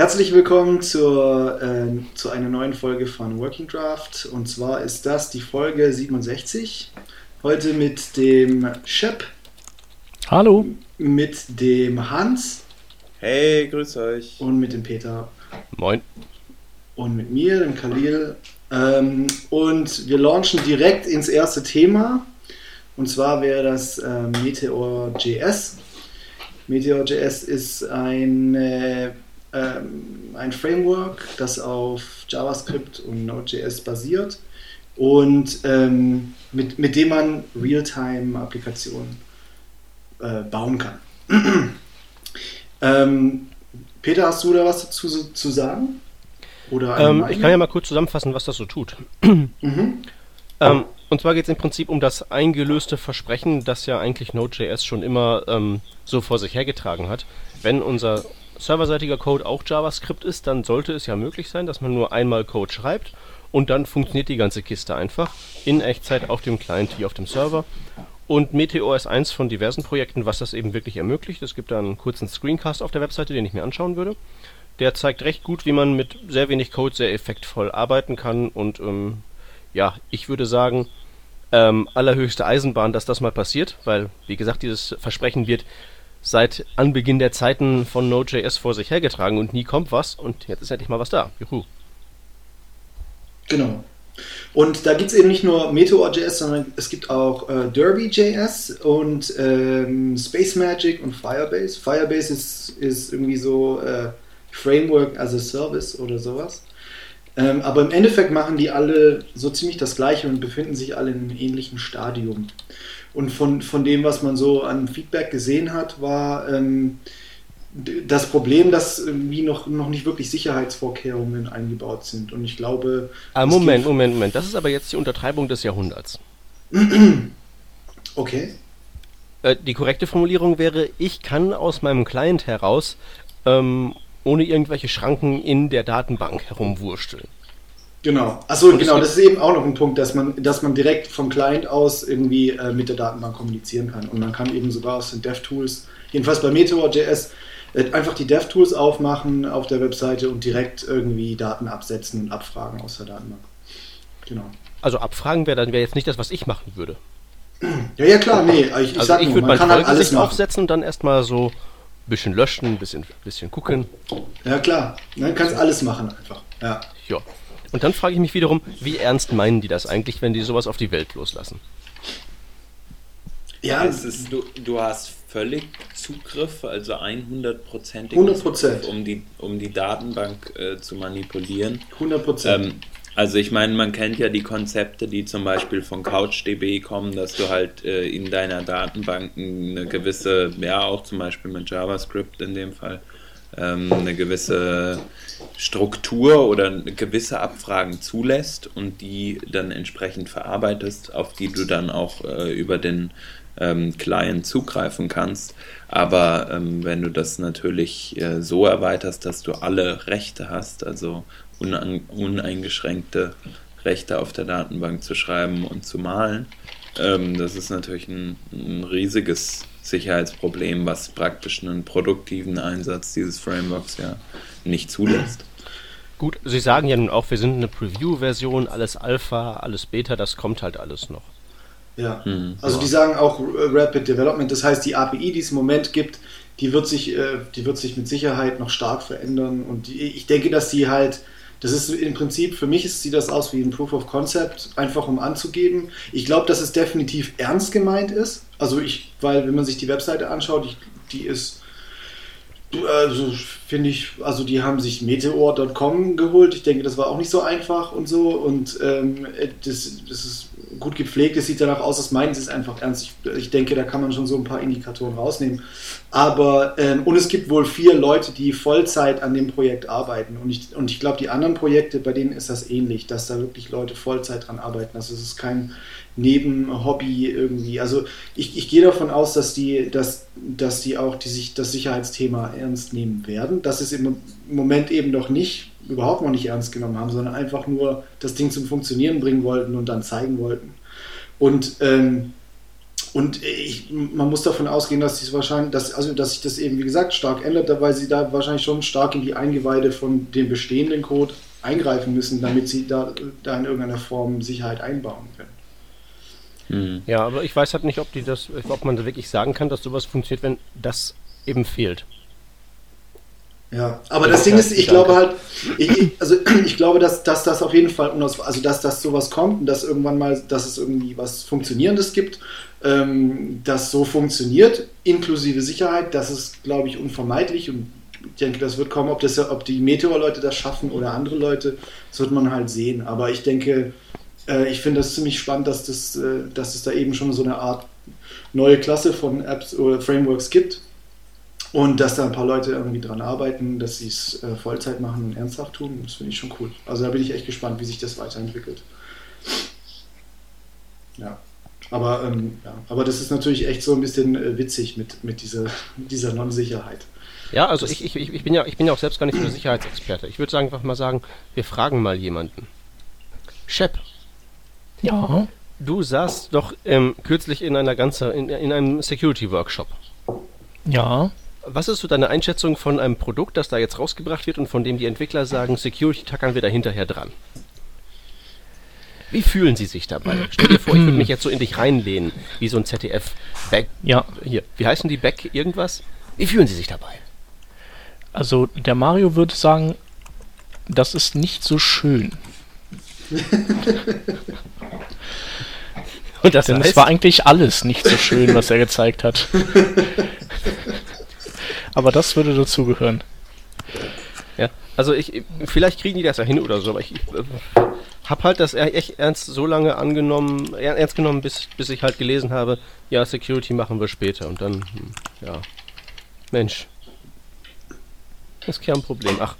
Herzlich willkommen zur, äh, zu einer neuen Folge von Working Draft. Und zwar ist das die Folge 67. Heute mit dem Shep. Hallo. Mit dem Hans. Hey, grüß euch. Und mit dem Peter. Moin. Und mit mir, dem Khalil. Ähm, und wir launchen direkt ins erste Thema. Und zwar wäre das äh, Meteor.js. Meteor.js ist ein, äh, ähm, ein Framework, das auf JavaScript und Node.js basiert und ähm, mit, mit dem man Realtime-Applikationen äh, bauen kann. ähm, Peter, hast du da was dazu zu sagen? Oder ähm, ich kann ja mal kurz zusammenfassen, was das so tut. mhm. ähm, und zwar geht es im Prinzip um das eingelöste Versprechen, das ja eigentlich Node.js schon immer ähm, so vor sich hergetragen hat. Wenn unser serverseitiger Code auch JavaScript ist, dann sollte es ja möglich sein, dass man nur einmal Code schreibt und dann funktioniert die ganze Kiste einfach in Echtzeit auf dem Client wie auf dem Server. Und Meteor ist eins von diversen Projekten, was das eben wirklich ermöglicht. Es gibt da einen kurzen Screencast auf der Webseite, den ich mir anschauen würde. Der zeigt recht gut, wie man mit sehr wenig Code sehr effektvoll arbeiten kann. Und ähm, ja, ich würde sagen, ähm, allerhöchste Eisenbahn, dass das mal passiert, weil, wie gesagt, dieses Versprechen wird seit Anbeginn der Zeiten von Node.js vor sich hergetragen und nie kommt was. Und jetzt ist endlich mal was da. Juhu. Genau. Und da gibt es eben nicht nur Meteor.js, sondern es gibt auch äh, Derby.js und ähm, Space Magic und Firebase. Firebase ist, ist irgendwie so äh, Framework as a Service oder sowas. Ähm, aber im Endeffekt machen die alle so ziemlich das Gleiche und befinden sich alle in einem ähnlichen Stadium. Und von, von dem, was man so an Feedback gesehen hat, war ähm, das Problem, dass irgendwie noch, noch nicht wirklich Sicherheitsvorkehrungen eingebaut sind. Und ich glaube. Ah, Moment, Moment, Moment. Das ist aber jetzt die Untertreibung des Jahrhunderts. okay. Äh, die korrekte Formulierung wäre, ich kann aus meinem Client heraus ähm, ohne irgendwelche Schranken in der Datenbank herumwursteln. Genau. Achso, genau, das ist eben auch noch ein Punkt, dass man, dass man direkt vom Client aus irgendwie äh, mit der Datenbank kommunizieren kann. Und man kann eben sogar aus den DevTools, jedenfalls bei Meteor.js, äh, einfach die DevTools aufmachen auf der Webseite und direkt irgendwie Daten absetzen und abfragen aus der Datenbank. Genau. Also abfragen wäre dann wäre jetzt nicht das, was ich machen würde. Ja, ja klar, nee. Ich, ich also ich würde mein kann halt alles aufsetzen und dann erstmal so ein bisschen löschen, ein bisschen, bisschen gucken. Ja klar, dann kannst du alles machen einfach. Ja. Ja. Und dann frage ich mich wiederum, wie ernst meinen die das eigentlich, wenn die sowas auf die Welt loslassen? Ja, es ist, du, du hast völlig Zugriff, also 100%ig 100%. um die, um die Datenbank äh, zu manipulieren. 100%. Ähm, also ich meine, man kennt ja die Konzepte, die zum Beispiel von CouchDB kommen, dass du halt äh, in deiner Datenbank eine gewisse, ja auch zum Beispiel mit JavaScript in dem Fall, ähm, eine gewisse Struktur oder gewisse Abfragen zulässt und die dann entsprechend verarbeitest, auf die du dann auch äh, über den ähm, Client zugreifen kannst. Aber ähm, wenn du das natürlich äh, so erweiterst, dass du alle Rechte hast, also uneingeschränkte Rechte auf der Datenbank zu schreiben und zu malen, ähm, das ist natürlich ein, ein riesiges Sicherheitsproblem, was praktisch einen produktiven Einsatz dieses Frameworks ja nicht zulässt. Gut, Sie sagen ja nun auch, wir sind eine Preview-Version, alles Alpha, alles Beta, das kommt halt alles noch. Ja, mhm. also die sagen auch Rapid Development, das heißt die API, die es im Moment gibt, die wird sich, äh, die wird sich mit Sicherheit noch stark verändern und die, ich denke, dass die halt das ist im Prinzip, für mich sieht das aus wie ein Proof of Concept, einfach um anzugeben. Ich glaube, dass es definitiv ernst gemeint ist. Also ich, weil wenn man sich die Webseite anschaut, ich, die ist, also finde ich, also die haben sich Meteor.com geholt. Ich denke, das war auch nicht so einfach und so. Und ähm, das, das ist gut gepflegt, es sieht danach aus, meinen sie es einfach ernst. Ich, ich, denke, da kann man schon so ein paar Indikatoren rausnehmen. Aber, ähm, und es gibt wohl vier Leute, die Vollzeit an dem Projekt arbeiten. Und ich, und ich glaube, die anderen Projekte, bei denen ist das ähnlich, dass da wirklich Leute Vollzeit dran arbeiten. Also es ist kein Nebenhobby irgendwie. Also ich, ich gehe davon aus, dass die, dass, dass die auch die, sich das Sicherheitsthema ernst nehmen werden. Das ist im Moment eben noch nicht überhaupt noch nicht ernst genommen haben, sondern einfach nur das Ding zum Funktionieren bringen wollten und dann zeigen wollten. Und ähm, und ich, man muss davon ausgehen, dass sich wahrscheinlich, dass, also dass sich das eben wie gesagt stark ändert, weil sie da wahrscheinlich schon stark in die Eingeweide von dem bestehenden Code eingreifen müssen, damit sie da, da in irgendeiner Form Sicherheit einbauen können. Hm. Ja, aber ich weiß halt nicht, ob die das, ob man da wirklich sagen kann, dass sowas funktioniert, wenn das eben fehlt. Ja, aber das, das Ding ist, ich glaube halt, ich, also ich glaube, dass, dass das auf jeden Fall, also dass das sowas kommt und dass irgendwann mal, dass es irgendwie was Funktionierendes gibt, ähm, das so funktioniert, inklusive Sicherheit, das ist, glaube ich, unvermeidlich und ich denke, das wird kommen, ob, das, ob die Meteor-Leute das schaffen oder andere Leute, das wird man halt sehen. Aber ich denke, äh, ich finde das ziemlich spannend, dass, das, äh, dass es da eben schon so eine Art neue Klasse von Apps oder Frameworks gibt und dass da ein paar Leute irgendwie dran arbeiten, dass sie es äh, Vollzeit machen und ernsthaft tun. Das finde ich schon cool. Also da bin ich echt gespannt, wie sich das weiterentwickelt. Ja. Aber, ähm, ja, aber das ist natürlich echt so ein bisschen äh, witzig mit, mit dieser, dieser Non-Sicherheit. Ja, also ich, ich, ich, bin ja, ich bin ja auch selbst gar nicht so der Sicherheitsexperte. Ich würde einfach mal sagen, wir fragen mal jemanden. Shep. Ja. Du saßt doch ähm, kürzlich in einer ganzen, in, in einem Security-Workshop. Ja. Was ist so deine Einschätzung von einem Produkt, das da jetzt rausgebracht wird und von dem die Entwickler sagen, Security tackern wir da hinterher dran? Wie fühlen Sie sich dabei? Stell dir vor, ich würde mich jetzt so in dich reinlehnen, wie so ein ZDF Back. Ja. Hier, wie heißen die Back irgendwas? Wie fühlen Sie sich dabei? Also der Mario würde sagen, das ist nicht so schön. Und das heißt? es war eigentlich alles nicht so schön, was er gezeigt hat. Aber das würde dazugehören. Ja, also ich, vielleicht kriegen die das ja hin oder so, aber ich, ich äh, habe halt das echt ernst so lange angenommen, ernst genommen, bis, bis ich halt gelesen habe, ja, Security machen wir später und dann, hm, ja, Mensch, das ist kein Problem. Ach,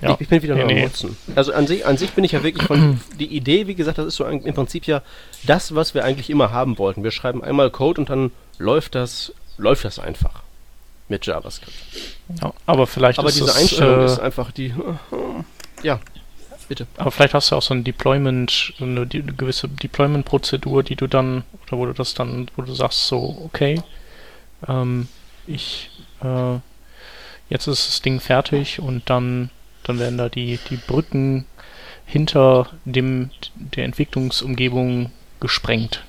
ja. ich, ich, bin wieder nee, nee. Nutzen. Also an sich, an sich bin ich ja wirklich von, die Idee, wie gesagt, das ist so ein, im Prinzip ja das, was wir eigentlich immer haben wollten. Wir schreiben einmal Code und dann läuft das, läuft das einfach mit JavaScript. Ja, aber vielleicht aber ist diese das, Einstellung äh, ist einfach die, ja, bitte. Aber vielleicht hast du auch so ein Deployment, eine, eine gewisse Deployment-Prozedur, die du dann, oder wo du das dann, wo du sagst so, okay, ähm, ich, äh, jetzt ist das Ding fertig und dann, dann werden da die, die Brücken hinter dem, der Entwicklungsumgebung gesprengt.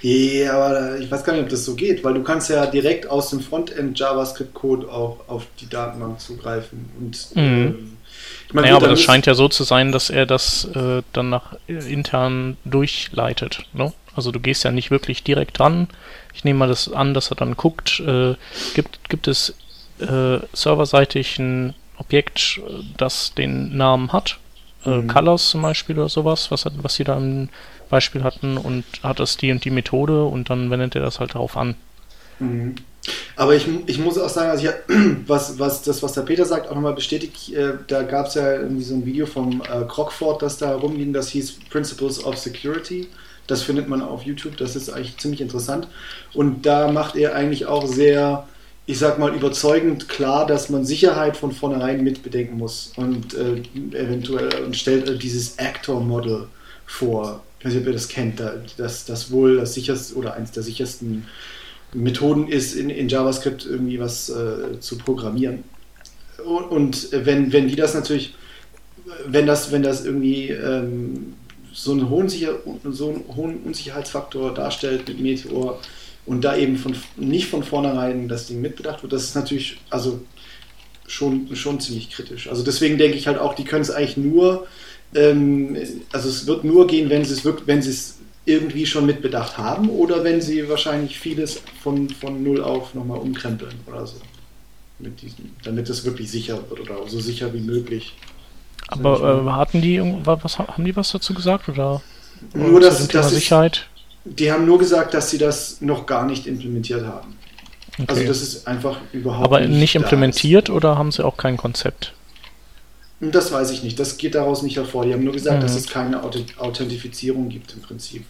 Ja, aber ich weiß gar nicht, ob das so geht, weil du kannst ja direkt aus dem Frontend JavaScript-Code auch auf die Datenbank zugreifen. Und mhm. ähm, ich mein, naja, gut, aber das scheint ja so zu sein, dass er das äh, dann nach äh, intern durchleitet. Ne? Also du gehst ja nicht wirklich direkt dran. Ich nehme mal das an, dass er dann guckt, äh, gibt, gibt es äh, serverseitig ein Objekt, das den Namen hat. Äh, mhm. Colors zum Beispiel oder sowas, was, was sie da im Beispiel hatten und hat das die und die Methode und dann wendet er das halt darauf an. Mhm. Aber ich, ich muss auch sagen, also ich, was, was das, was der Peter sagt, auch nochmal bestätigt, äh, da gab es ja irgendwie so ein Video vom äh, Crockford, das da rumging, das hieß Principles of Security. Das findet man auf YouTube, das ist eigentlich ziemlich interessant. Und da macht er eigentlich auch sehr ich sag mal, überzeugend klar, dass man Sicherheit von vornherein mitbedenken muss und äh, eventuell und stellt äh, dieses Actor-Model vor. Ich weiß nicht, ob ihr das kennt, da, dass das wohl das sicherste oder eines der sichersten Methoden ist, in, in JavaScript irgendwie was äh, zu programmieren. Und, und, wenn, wenn die das natürlich, wenn das, wenn das irgendwie ähm, so, einen hohen Sicher so einen hohen Unsicherheitsfaktor darstellt mit Meteor, und da eben von, nicht von vornherein das Ding mitbedacht wird, das ist natürlich also schon, schon ziemlich kritisch. Also deswegen denke ich halt auch, die können es eigentlich nur, ähm, also es wird nur gehen, wenn sie es wirklich, wenn sie es irgendwie schon mitbedacht haben oder wenn sie wahrscheinlich vieles von, von null auf nochmal umkrempeln oder so. Mit diesem, damit es wirklich sicher wird oder so sicher wie möglich. Aber äh, hatten die was haben die was dazu gesagt oder? Nur dass, das Sicherheit? Die haben nur gesagt, dass sie das noch gar nicht implementiert haben. Okay. Also das ist einfach überhaupt Aber nicht, nicht implementiert oder haben sie auch kein Konzept? Das weiß ich nicht. Das geht daraus nicht hervor. Die haben nur gesagt, mhm. dass es keine Authentifizierung gibt im Prinzip.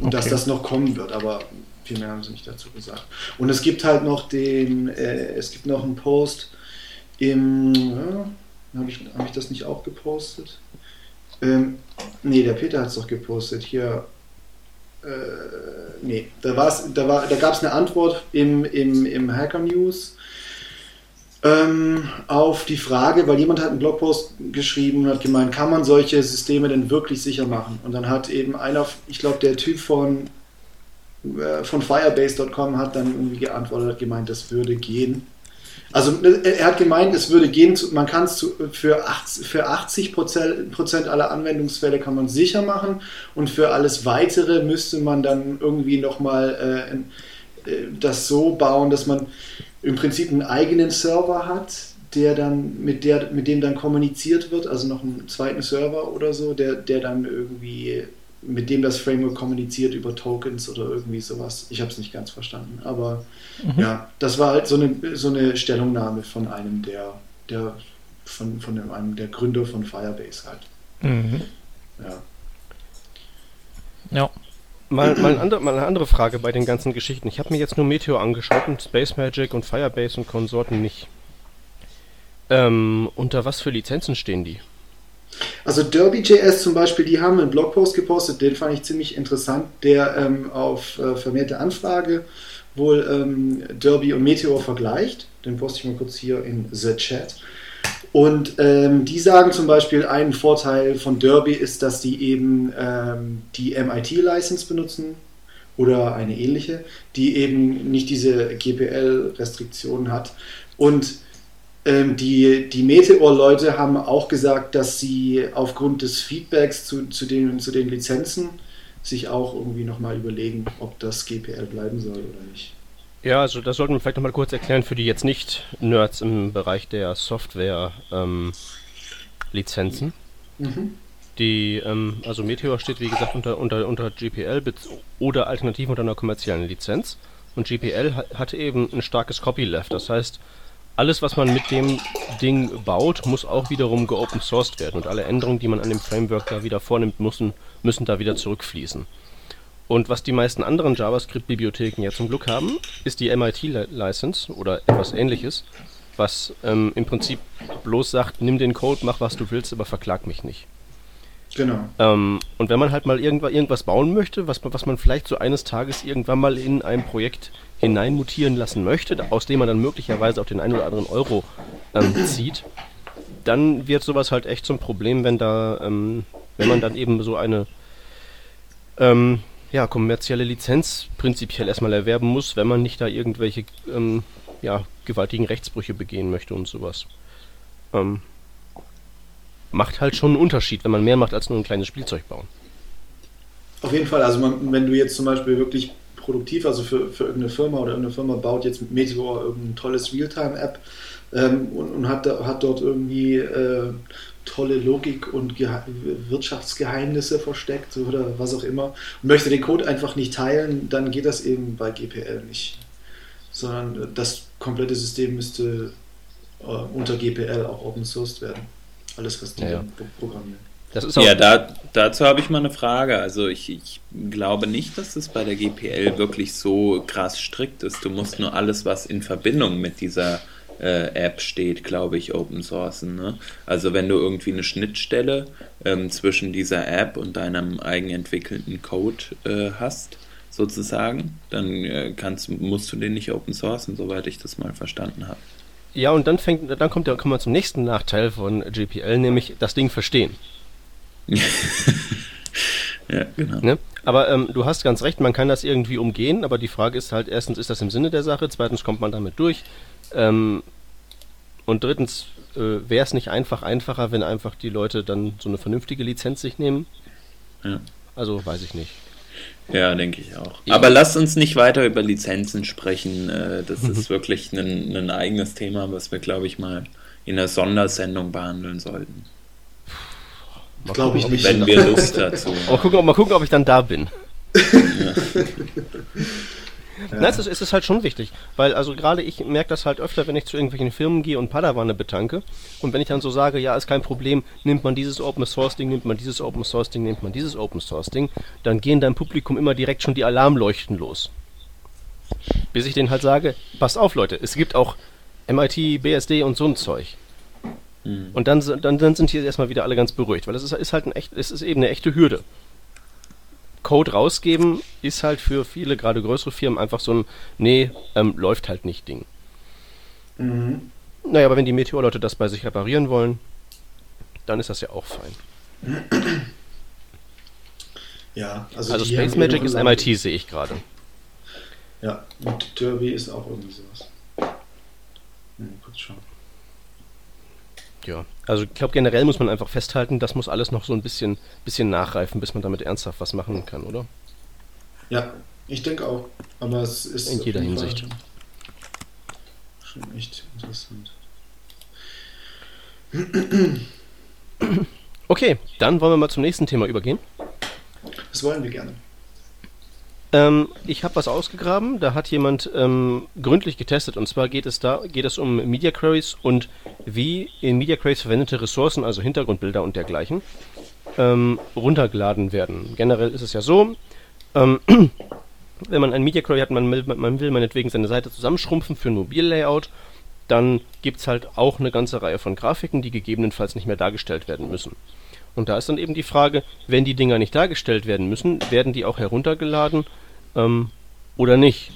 Und okay. dass das noch kommen wird, aber viel mehr haben sie nicht dazu gesagt. Und es gibt halt noch den, äh, es gibt noch einen Post im, ja, habe ich, hab ich das nicht auch gepostet? Ähm, nee, der Peter hat es doch gepostet. Hier, äh, nee, da, war's, da, war, da gab es eine Antwort im, im, im Hacker News ähm, auf die Frage, weil jemand hat einen Blogpost geschrieben und hat gemeint, kann man solche Systeme denn wirklich sicher machen? Und dann hat eben einer, ich glaube, der Typ von, äh, von Firebase.com hat dann irgendwie geantwortet, hat gemeint, das würde gehen. Also er hat gemeint, es würde gehen, man kann es für 80, für 80 Prozent aller Anwendungsfälle kann man sicher machen und für alles Weitere müsste man dann irgendwie nochmal äh, äh, das so bauen, dass man im Prinzip einen eigenen Server hat, der dann mit der mit dem dann kommuniziert wird, also noch einen zweiten Server oder so, der der dann irgendwie mit dem das Framework kommuniziert über Tokens oder irgendwie sowas. Ich habe es nicht ganz verstanden, aber mhm. ja, das war halt so eine so eine Stellungnahme von einem der der von von einem der Gründer von Firebase halt. Mhm. Ja. Ja. Mal, mal, ein andere, mal, eine andere Frage bei den ganzen Geschichten. Ich habe mir jetzt nur Meteor angeschaut und Space Magic und Firebase und Konsorten nicht. Ähm, unter was für Lizenzen stehen die? Also Derby.js zum Beispiel, die haben einen Blogpost gepostet, den fand ich ziemlich interessant, der ähm, auf äh, vermehrte Anfrage wohl ähm, Derby und Meteor vergleicht. Den poste ich mal kurz hier in The Chat. Und ähm, die sagen zum Beispiel, ein Vorteil von Derby ist, dass die eben ähm, die MIT-License benutzen oder eine ähnliche, die eben nicht diese GPL-Restriktionen hat. Und die, die Meteor-Leute haben auch gesagt, dass sie aufgrund des Feedbacks zu, zu, den, zu den Lizenzen sich auch irgendwie nochmal überlegen, ob das GPL bleiben soll oder nicht. Ja, also das sollten wir vielleicht nochmal kurz erklären für die jetzt nicht Nerds im Bereich der Software-Lizenzen. Ähm, mhm. Die, ähm, also Meteor steht wie gesagt unter, unter, unter GPL oder alternativ unter einer kommerziellen Lizenz. Und GPL hat eben ein starkes Copyleft. Das heißt, alles, was man mit dem Ding baut, muss auch wiederum geopen sourced werden. Und alle Änderungen, die man an dem Framework da wieder vornimmt, müssen, müssen da wieder zurückfließen. Und was die meisten anderen JavaScript-Bibliotheken ja zum Glück haben, ist die MIT-License oder etwas ähnliches, was ähm, im Prinzip bloß sagt, nimm den Code, mach was du willst, aber verklag mich nicht. Genau. Ähm, und wenn man halt mal irgendwas, bauen möchte, was, was man vielleicht so eines Tages irgendwann mal in ein Projekt hineinmutieren lassen möchte, aus dem man dann möglicherweise auch den einen oder anderen Euro ähm, zieht, dann wird sowas halt echt zum Problem, wenn da, ähm, wenn man dann eben so eine ähm, ja, kommerzielle Lizenz prinzipiell erstmal erwerben muss, wenn man nicht da irgendwelche ähm, ja, gewaltigen Rechtsbrüche begehen möchte und sowas. Ähm, macht halt schon einen Unterschied, wenn man mehr macht als nur ein kleines Spielzeug bauen. Auf jeden Fall, also man, wenn du jetzt zum Beispiel wirklich produktiv, also für, für irgendeine Firma oder irgendeine Firma baut jetzt mit Meteor irgendein tolles Realtime-App ähm, und, und hat, hat dort irgendwie äh, tolle Logik und Gehe Wirtschaftsgeheimnisse versteckt oder was auch immer und möchte den Code einfach nicht teilen, dann geht das eben bei GPL nicht. Sondern das komplette System müsste äh, unter GPL auch open sourced werden. Alles, was die ja, ja. programmieren. Ja, da, dazu habe ich mal eine Frage. Also ich, ich glaube nicht, dass es bei der GPL wirklich so krass strikt ist. Du musst nur alles, was in Verbindung mit dieser äh, App steht, glaube ich, Open Sourcen. Ne? Also wenn du irgendwie eine Schnittstelle ähm, zwischen dieser App und deinem eigenentwickelten Code äh, hast, sozusagen, dann äh, kannst, musst du den nicht Open Sourcen, soweit ich das mal verstanden habe. Ja, und dann fängt, dann kommt der, kommen wir zum nächsten Nachteil von GPL, nämlich das Ding verstehen. ja, genau. Ne? Aber ähm, du hast ganz recht, man kann das irgendwie umgehen, aber die Frage ist halt, erstens ist das im Sinne der Sache, zweitens kommt man damit durch. Ähm, und drittens, äh, wäre es nicht einfach einfacher, wenn einfach die Leute dann so eine vernünftige Lizenz sich nehmen? Ja. Also weiß ich nicht. Ja, denke ich auch. Ja. Aber lasst uns nicht weiter über Lizenzen sprechen. Äh, das ist wirklich ein, ein eigenes Thema, was wir, glaube ich, mal in einer Sondersendung behandeln sollten. Glaube ich nicht. Wenn wir Lust dazu. Mal gucken, mal gucken, ob ich dann da bin. Ja. Ja. Nein, es ist, es ist halt schon wichtig, weil also gerade ich merke das halt öfter, wenn ich zu irgendwelchen Firmen gehe und Padawane betanke und wenn ich dann so sage, ja, ist kein Problem, nimmt man dieses Open Source Ding, nimmt man dieses Open Source Ding, nimmt man dieses Open Source Ding, dann gehen deinem Publikum immer direkt schon die Alarmleuchten los. Bis ich denen halt sage, passt auf Leute, es gibt auch MIT, BSD und so ein Zeug. Mhm. Und dann, dann, dann sind hier erstmal wieder alle ganz beruhigt, weil es ist, ist halt ein echt, es ist eben eine echte Hürde Code rausgeben ist halt für viele, gerade größere Firmen, einfach so ein, nee, ähm, läuft halt nicht Ding. Mhm. Naja, aber wenn die Meteor-Leute das bei sich reparieren wollen, dann ist das ja auch fein. Ja, also, also Space Magic ist MIT, sehe ich gerade. Ja, und Derby ist auch irgendwie sowas. Hm, kurz schauen. Ja, also ich glaube generell muss man einfach festhalten, das muss alles noch so ein bisschen, bisschen nachreifen, bis man damit ernsthaft was machen kann, oder? Ja, ich denke auch. Aber es ist in jeder Hinsicht schon echt interessant. Okay, dann wollen wir mal zum nächsten Thema übergehen. Das wollen wir gerne. Ähm, ich habe was ausgegraben, da hat jemand ähm, gründlich getestet und zwar geht es da geht es um Media Queries und wie in Media Queries verwendete Ressourcen, also Hintergrundbilder und dergleichen, ähm, runtergeladen werden. Generell ist es ja so, ähm, wenn man ein Media Query hat, man will, man will meinetwegen seine Seite zusammenschrumpfen für ein Mobillayout, dann gibt es halt auch eine ganze Reihe von Grafiken, die gegebenenfalls nicht mehr dargestellt werden müssen. Und da ist dann eben die Frage, wenn die Dinger nicht dargestellt werden müssen, werden die auch heruntergeladen ähm, oder nicht?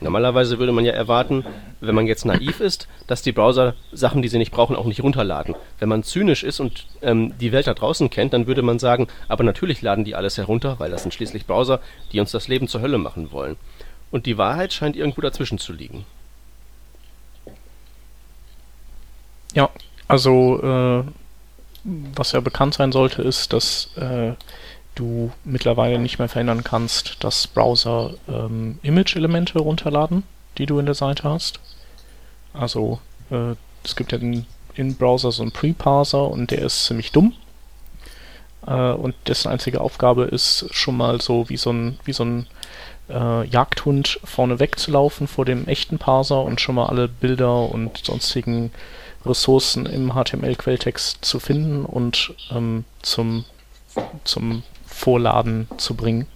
Normalerweise würde man ja erwarten, wenn man jetzt naiv ist, dass die Browser Sachen, die sie nicht brauchen, auch nicht runterladen. Wenn man zynisch ist und ähm, die Welt da draußen kennt, dann würde man sagen, aber natürlich laden die alles herunter, weil das sind schließlich Browser, die uns das Leben zur Hölle machen wollen. Und die Wahrheit scheint irgendwo dazwischen zu liegen. Ja, also äh, was ja bekannt sein sollte, ist, dass äh, du mittlerweile nicht mehr verhindern kannst, dass Browser ähm, Image-Elemente runterladen, die du in der Seite hast. Also äh, es gibt ja in Browser so einen Pre-Parser und der ist ziemlich dumm. Äh, und dessen einzige Aufgabe ist schon mal so wie so ein, wie so ein äh, Jagdhund vorne wegzulaufen vor dem echten Parser und schon mal alle Bilder und sonstigen Ressourcen im HTML-Quelltext zu finden und ähm, zum, zum Vorladen zu bringen.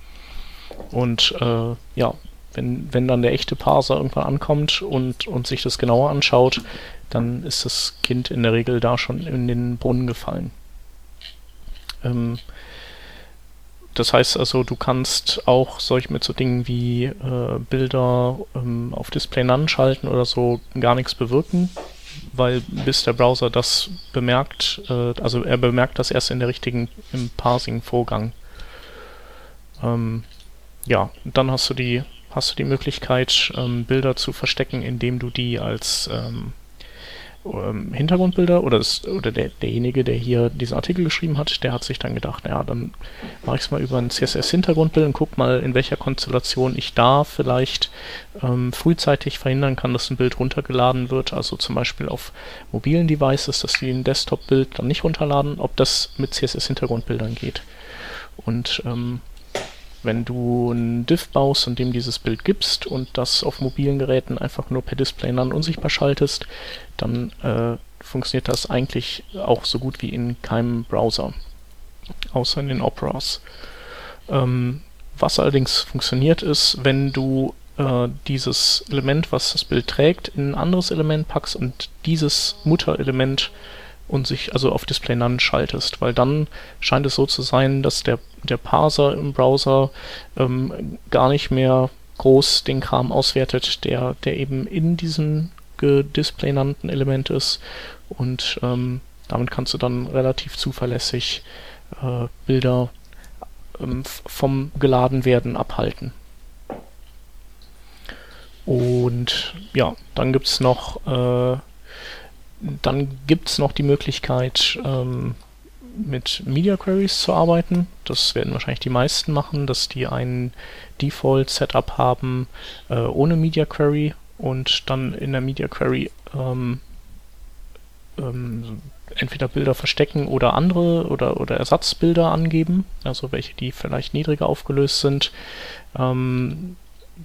Und äh, ja, wenn, wenn dann der echte Parser irgendwann ankommt und, und sich das genauer anschaut, dann ist das Kind in der Regel da schon in den Brunnen gefallen. Ähm, das heißt also, du kannst auch solch mit so Dingen wie äh, Bilder ähm, auf Display schalten oder so gar nichts bewirken weil bis der Browser das bemerkt, äh, also er bemerkt das erst in der richtigen, im Parsing-Vorgang. Ähm, ja, dann hast du die, hast du die Möglichkeit, ähm, Bilder zu verstecken, indem du die als ähm, ähm, Hintergrundbilder oder, das, oder der, derjenige, der hier diesen Artikel geschrieben hat, der hat sich dann gedacht, ja, dann mache ich es mal über ein CSS-Hintergrundbild und guck mal, in welcher Konstellation ich da vielleicht ähm, frühzeitig verhindern kann, dass ein Bild runtergeladen wird. Also zum Beispiel auf mobilen Devices, dass die ein Desktop-Bild dann nicht runterladen, ob das mit CSS-Hintergrundbildern geht. Und ähm, wenn du ein Diff baust und dem dieses Bild gibst und das auf mobilen Geräten einfach nur per Display dann unsichtbar schaltest, dann äh, funktioniert das eigentlich auch so gut wie in keinem Browser, außer in den Operas. Ähm, was allerdings funktioniert ist, wenn du äh, dieses Element, was das Bild trägt, in ein anderes Element packst und dieses Mutterelement und sich also auf Display None schaltest, weil dann scheint es so zu sein, dass der, der Parser im Browser ähm, gar nicht mehr groß den Kram auswertet, der, der eben in diesem Display nannten Element ist und ähm, damit kannst du dann relativ zuverlässig äh, Bilder ähm, vom geladen werden abhalten. Und ja, dann gibt es noch äh, dann gibt es noch die Möglichkeit, ähm, mit Media Queries zu arbeiten. Das werden wahrscheinlich die meisten machen, dass die ein Default-Setup haben äh, ohne Media Query und dann in der Media Query ähm, ähm, entweder Bilder verstecken oder andere oder, oder Ersatzbilder angeben, also welche, die vielleicht niedriger aufgelöst sind. Ähm,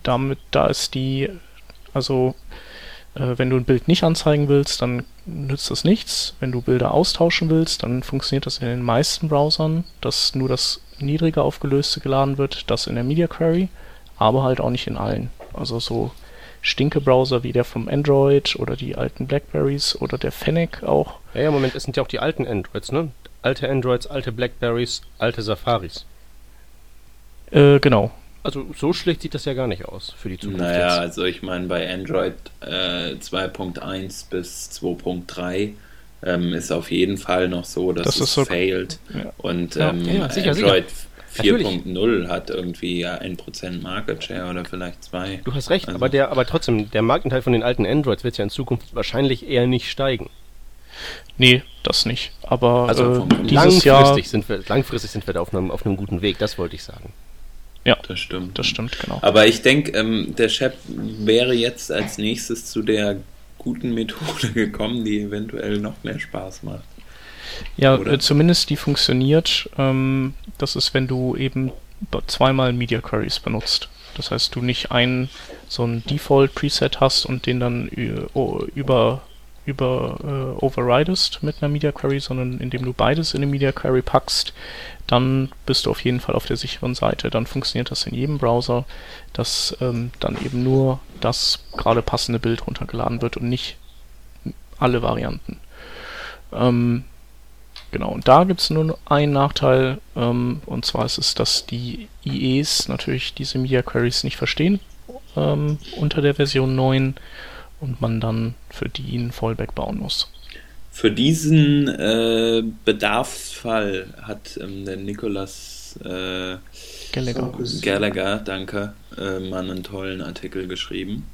damit, da ist die, also äh, wenn du ein Bild nicht anzeigen willst, dann nützt das nichts. Wenn du Bilder austauschen willst, dann funktioniert das in den meisten Browsern, dass nur das niedriger aufgelöste geladen wird, das in der Media Query, aber halt auch nicht in allen. Also so Stinke-Browser wie der vom Android oder die alten Blackberries oder der Fennec auch. Ja, ja, Moment, es sind ja auch die alten Androids, ne? Alte Androids, alte Blackberries, alte Safaris. Äh, genau. Also so schlecht sieht das ja gar nicht aus für die Zukunft. Naja, jetzt. also ich meine bei Android äh, 2.1 bis 2.3 ähm, ist auf jeden Fall noch so, dass das es so failed. Ja. Und ähm, ja, ja, sicher, Android 4.0 hat irgendwie 1% Market Share oder vielleicht 2. Du hast recht, also aber, der, aber trotzdem, der Marktanteil von den alten Androids wird ja in Zukunft wahrscheinlich eher nicht steigen. Nee, das nicht. Aber also äh, dieses Jahr sind wir, langfristig sind wir da auf einem, auf einem guten Weg, das wollte ich sagen. Ja, das stimmt. Das stimmt, genau. Aber ich denke, ähm, der Chef wäre jetzt als nächstes zu der guten Methode gekommen, die eventuell noch mehr Spaß macht. Ja, äh, zumindest die funktioniert. Ähm, das ist, wenn du eben zweimal Media Queries benutzt. Das heißt, du nicht ein so ein Default Preset hast und den dann über über äh, overridest mit einer Media Query, sondern indem du beides in eine Media Query packst, dann bist du auf jeden Fall auf der sicheren Seite. Dann funktioniert das in jedem Browser, dass ähm, dann eben nur das gerade passende Bild runtergeladen wird und nicht alle Varianten. Ähm, genau, und da gibt es nur einen Nachteil, ähm, und zwar ist es, dass die IEs natürlich diese Media Queries nicht verstehen ähm, unter der Version 9 und man dann für die ein Fallback bauen muss. Für diesen äh, Bedarfsfall hat ähm, der Nicolas äh, Gallagher. Gallagher, danke, äh, mal einen tollen Artikel geschrieben.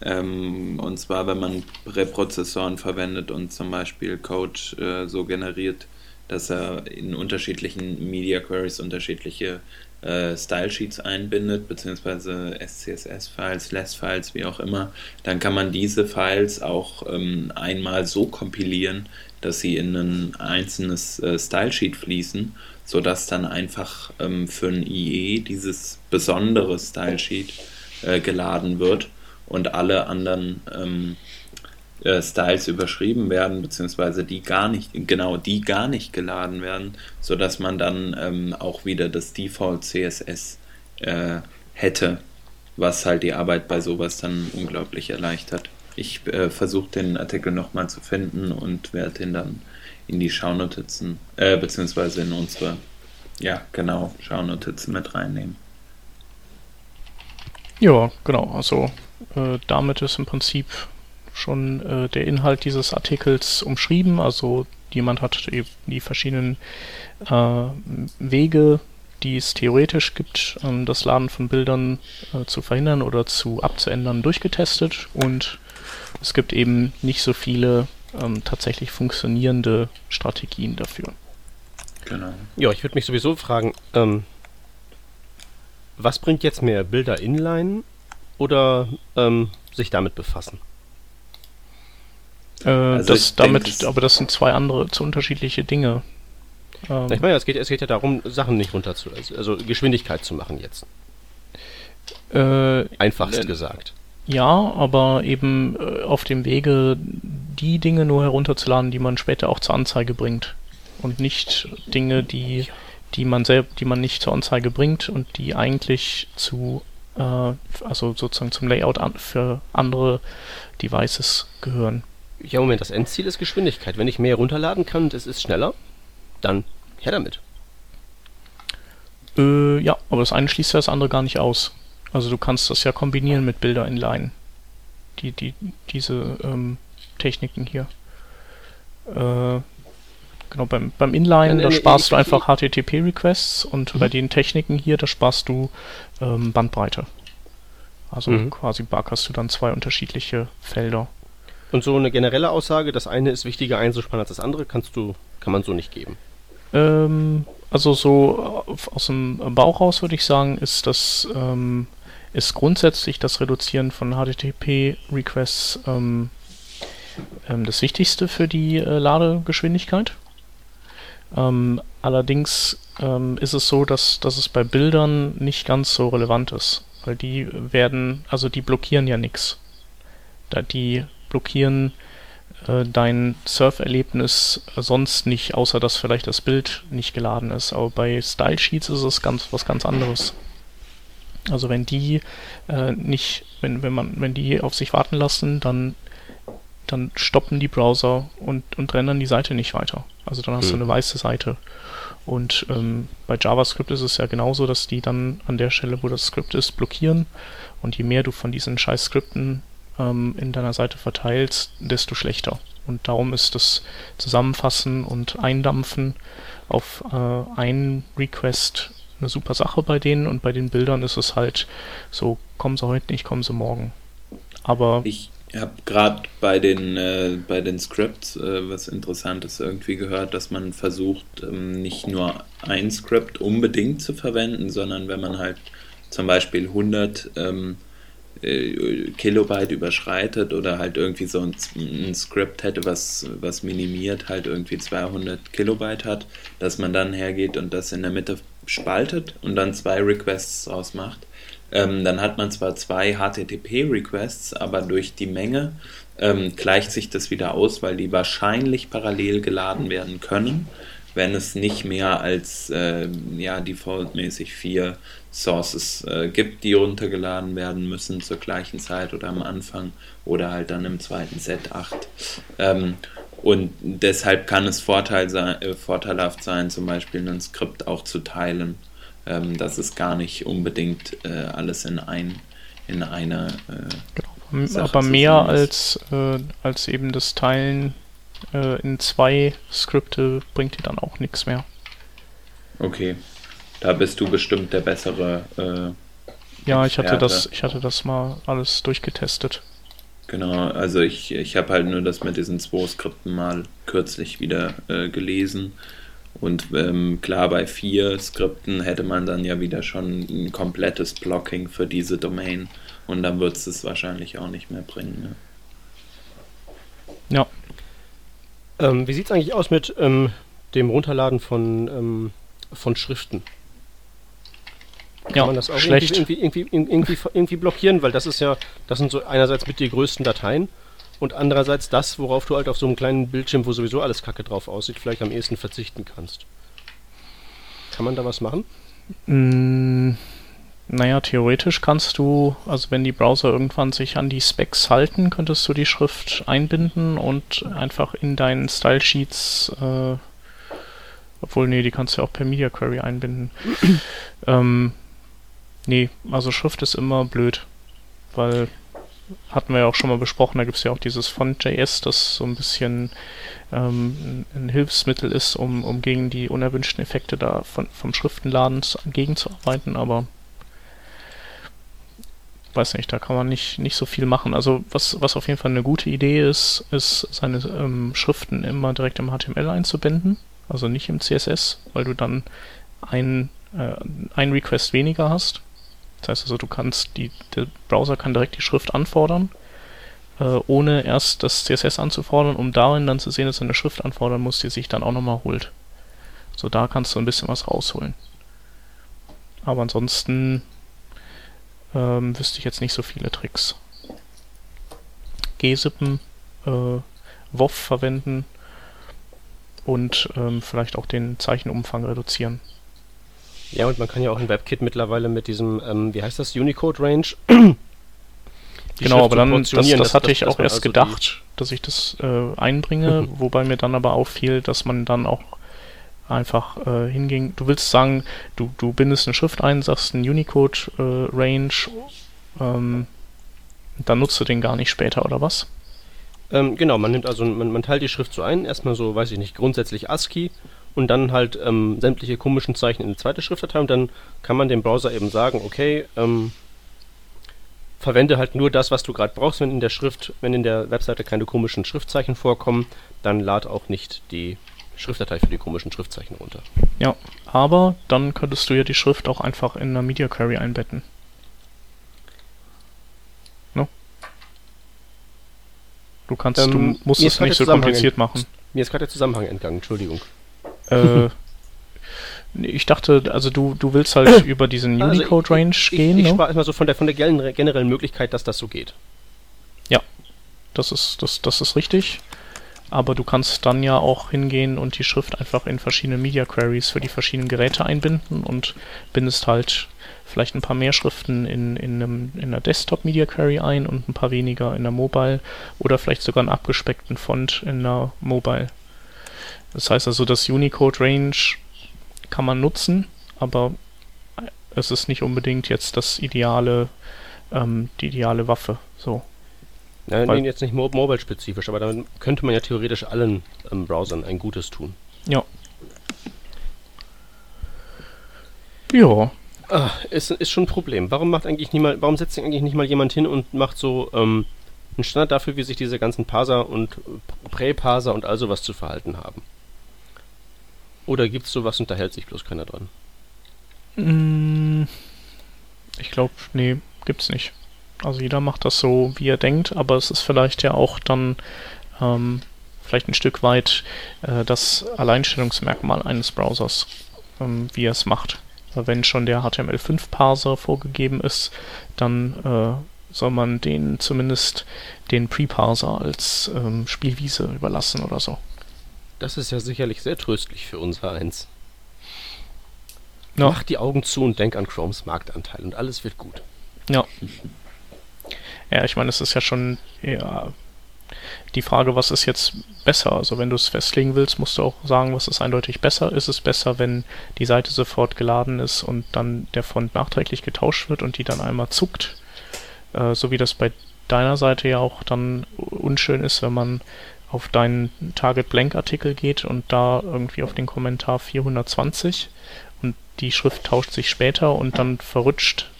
Ähm, und zwar, wenn man Präprozessoren verwendet und zum Beispiel Code äh, so generiert, dass er in unterschiedlichen Media Queries unterschiedliche äh, Style-Sheets einbindet, beziehungsweise SCSS-Files, LESS-Files, wie auch immer, dann kann man diese Files auch ähm, einmal so kompilieren, dass sie in ein einzelnes äh, Style-Sheet fließen, sodass dann einfach ähm, für ein IE dieses besondere Style-Sheet äh, geladen wird und alle anderen ähm, äh, Styles überschrieben werden, beziehungsweise die gar nicht, genau die gar nicht geladen werden, sodass man dann ähm, auch wieder das Default CSS äh, hätte, was halt die Arbeit bei sowas dann unglaublich erleichtert. Ich äh, versuche den Artikel nochmal zu finden und werde den dann in die Schaunotizen, äh, beziehungsweise in unsere, ja, genau, Schaunotizen mit reinnehmen. Ja, genau, also äh, damit ist im Prinzip schon äh, der Inhalt dieses Artikels umschrieben. Also jemand hat eben die verschiedenen äh, Wege, die es theoretisch gibt, ähm, das Laden von Bildern äh, zu verhindern oder zu abzuändern, durchgetestet. Und es gibt eben nicht so viele ähm, tatsächlich funktionierende Strategien dafür. Genau. Ja, ich würde mich sowieso fragen, ähm, was bringt jetzt mehr, Bilder inline oder ähm, sich damit befassen? Äh, also das damit, denke, aber das sind zwei andere, zu unterschiedliche Dinge. Ähm, ich meine, es geht, es geht ja darum, Sachen nicht runter zu, also Geschwindigkeit zu machen jetzt. Äh, Einfachst äh, gesagt. Ja, aber eben äh, auf dem Wege, die Dinge nur herunterzuladen, die man später auch zur Anzeige bringt. Und nicht Dinge, die, die man selbst, die man nicht zur Anzeige bringt und die eigentlich zu, äh, also sozusagen zum Layout an, für andere Devices gehören. Ja, Moment, das Endziel ist Geschwindigkeit. Wenn ich mehr runterladen kann und es ist schneller, dann her damit. Äh, ja, aber das eine schließt ja das andere gar nicht aus. Also du kannst das ja kombinieren mit Bilder inline. Die, die, diese ähm, Techniken hier. Äh, genau, beim, beim Inline, ja, da sparst du einfach HTTP-Requests und mhm. bei den Techniken hier, da sparst du ähm, Bandbreite. Also mhm. quasi barkerst du dann zwei unterschiedliche Felder. Und so eine generelle Aussage, das eine ist wichtiger einzusparen als das andere, kannst du, kann man so nicht geben. Ähm, also so aus dem Bauch raus würde ich sagen, ist das ähm, ist grundsätzlich das Reduzieren von HTTP-Requests ähm, ähm, das Wichtigste für die äh, Ladegeschwindigkeit. Ähm, allerdings ähm, ist es so, dass, dass es bei Bildern nicht ganz so relevant ist, weil die werden, also die blockieren ja nichts. Da die blockieren äh, dein Surferlebnis sonst nicht, außer dass vielleicht das Bild nicht geladen ist. Aber bei Style Sheets ist es ganz was ganz anderes. Also wenn die äh, nicht, wenn, wenn man, wenn die auf sich warten lassen, dann, dann stoppen die Browser und, und rendern die Seite nicht weiter. Also dann hast mhm. du eine weiße Seite. Und ähm, bei JavaScript ist es ja genauso, dass die dann an der Stelle, wo das Skript ist, blockieren. Und je mehr du von diesen scheiß Skripten ähm, in deiner Seite verteilst, desto schlechter. Und darum ist das Zusammenfassen und Eindampfen auf äh, einen Request eine super Sache bei denen und bei den Bildern ist es halt so, kommen sie heute nicht, kommen sie morgen. Aber ich habe gerade bei den äh, bei den Scripts äh, was Interessantes irgendwie gehört, dass man versucht ähm, nicht nur ein Script unbedingt zu verwenden, sondern wenn man halt zum Beispiel 100 ähm, äh, Kilobyte überschreitet oder halt irgendwie so ein, ein, Script hätte, was, was minimiert halt irgendwie 200 Kilobyte hat, dass man dann hergeht und das in der Mitte spaltet und dann zwei Requests draus macht. Ähm, dann hat man zwar zwei HTTP-Requests, aber durch die Menge ähm, gleicht sich das wieder aus, weil die wahrscheinlich parallel geladen werden können, wenn es nicht mehr als äh, ja, defaultmäßig vier Sources äh, gibt, die runtergeladen werden müssen zur gleichen Zeit oder am Anfang oder halt dann im zweiten Set 8. Ähm, und deshalb kann es Vorteil sein, äh, vorteilhaft sein, zum Beispiel ein Skript auch zu teilen, ähm, dass es gar nicht unbedingt äh, alles in ein in eine äh, genau. aber mehr als äh, als eben das Teilen äh, in zwei Skripte bringt dir dann auch nichts mehr. Okay, da bist du bestimmt der bessere. Äh, ja, ich hatte das ich hatte das mal alles durchgetestet. Genau, also ich, ich habe halt nur das mit diesen zwei Skripten mal kürzlich wieder äh, gelesen. Und ähm, klar, bei vier Skripten hätte man dann ja wieder schon ein komplettes Blocking für diese Domain. Und dann wird es wahrscheinlich auch nicht mehr bringen. Ja. ja. Ähm, wie sieht es eigentlich aus mit ähm, dem Runterladen von, ähm, von Schriften? Kann ja, man das auch schlecht. Irgendwie, irgendwie, irgendwie, irgendwie, blockieren, weil das ist ja, das sind so einerseits mit die größten Dateien und andererseits das, worauf du halt auf so einem kleinen Bildschirm, wo sowieso alles kacke drauf aussieht, vielleicht am ehesten verzichten kannst. Kann man da was machen? Mm, naja, theoretisch kannst du, also wenn die Browser irgendwann sich an die Specs halten, könntest du die Schrift einbinden und einfach in deinen Style Sheets, äh, obwohl, nee, die kannst du ja auch per Media Query einbinden. ähm, Nee, also Schrift ist immer blöd, weil hatten wir ja auch schon mal besprochen, da gibt es ja auch dieses Font.js, das so ein bisschen ähm, ein Hilfsmittel ist, um, um gegen die unerwünschten Effekte da von, vom Schriftenladen gegenzuarbeiten, aber weiß nicht, da kann man nicht, nicht so viel machen. Also was, was auf jeden Fall eine gute Idee ist, ist seine ähm, Schriften immer direkt im HTML einzubinden, also nicht im CSS, weil du dann ein, äh, ein Request weniger hast das heißt also, du kannst die, der Browser kann direkt die Schrift anfordern, äh, ohne erst das CSS anzufordern, um darin dann zu sehen, dass er eine Schrift anfordern muss, die sich dann auch nochmal holt. So, da kannst du ein bisschen was rausholen. Aber ansonsten ähm, wüsste ich jetzt nicht so viele Tricks. Gsippen, äh, WOF verwenden und ähm, vielleicht auch den Zeichenumfang reduzieren. Ja, und man kann ja auch in WebKit mittlerweile mit diesem, ähm, wie heißt das, Unicode Range. genau, aber dann, das, das, das hatte ich auch erst also gedacht, dass ich das äh, einbringe, wobei mir dann aber auffiel, dass man dann auch einfach äh, hinging. Du willst sagen, du, du bindest eine Schrift ein, sagst ein Unicode äh, ähm, dann nutzt du den gar nicht später, oder was? Ähm, genau, man nimmt also, man, man teilt die Schrift so ein, erstmal so, weiß ich nicht, grundsätzlich ASCII und dann halt ähm, sämtliche komischen Zeichen in eine zweite Schriftdatei und dann kann man dem Browser eben sagen, okay, ähm, verwende halt nur das, was du gerade brauchst, wenn in der Schrift, wenn in der Webseite keine komischen Schriftzeichen vorkommen, dann lad auch nicht die Schriftdatei für die komischen Schriftzeichen runter. Ja, aber dann könntest du ja die Schrift auch einfach in einer Media Query einbetten. No? Du kannst, ähm, du musst es nicht so kompliziert machen. Mir ist gerade der Zusammenhang entgangen, Entschuldigung. Äh, ich dachte, also du, du willst halt über diesen also Unicode-Range gehen. Ich, ich ne? sprach immer so von der, von der generellen Möglichkeit, dass das so geht. Ja, das ist, das, das ist richtig. Aber du kannst dann ja auch hingehen und die Schrift einfach in verschiedene Media Queries für die verschiedenen Geräte einbinden und bindest halt vielleicht ein paar mehr Schriften in, in, einem, in einer Desktop Media Query ein und ein paar weniger in der Mobile oder vielleicht sogar einen abgespeckten Font in der Mobile. Das heißt also, das Unicode Range kann man nutzen, aber es ist nicht unbedingt jetzt das ideale, ähm, die ideale Waffe. So. Ja, nee, jetzt nicht mobile-spezifisch, aber damit könnte man ja theoretisch allen ähm, Browsern ein Gutes tun. Ja. Ja. Ah, ist, ist schon ein Problem. Warum macht eigentlich niemand, warum setzt sich eigentlich nicht mal jemand hin und macht so ähm, einen Standard dafür, wie sich diese ganzen Parser und Prä-Parser und all sowas zu verhalten haben? Oder gibt es sowas und da hält sich bloß keiner dran? Mm, ich glaube, nee, gibt's nicht. Also jeder macht das so, wie er denkt, aber es ist vielleicht ja auch dann ähm, vielleicht ein Stück weit äh, das Alleinstellungsmerkmal eines Browsers, ähm, wie er es macht. Wenn schon der HTML5-Parser vorgegeben ist, dann äh, soll man den zumindest den Pre-Parser als ähm, Spielwiese überlassen oder so. Das ist ja sicherlich sehr tröstlich für unser Eins. Ja. Mach die Augen zu und denk an Chromes Marktanteil und alles wird gut. Ja. Ja, ich meine, es ist ja schon ja, die Frage, was ist jetzt besser? Also wenn du es festlegen willst, musst du auch sagen, was ist eindeutig besser. Ist es besser, wenn die Seite sofort geladen ist und dann der Font nachträglich getauscht wird und die dann einmal zuckt? Äh, so wie das bei deiner Seite ja auch dann unschön ist, wenn man auf deinen Target Blank Artikel geht und da irgendwie auf den Kommentar 420 und die Schrift tauscht sich später und dann verrutscht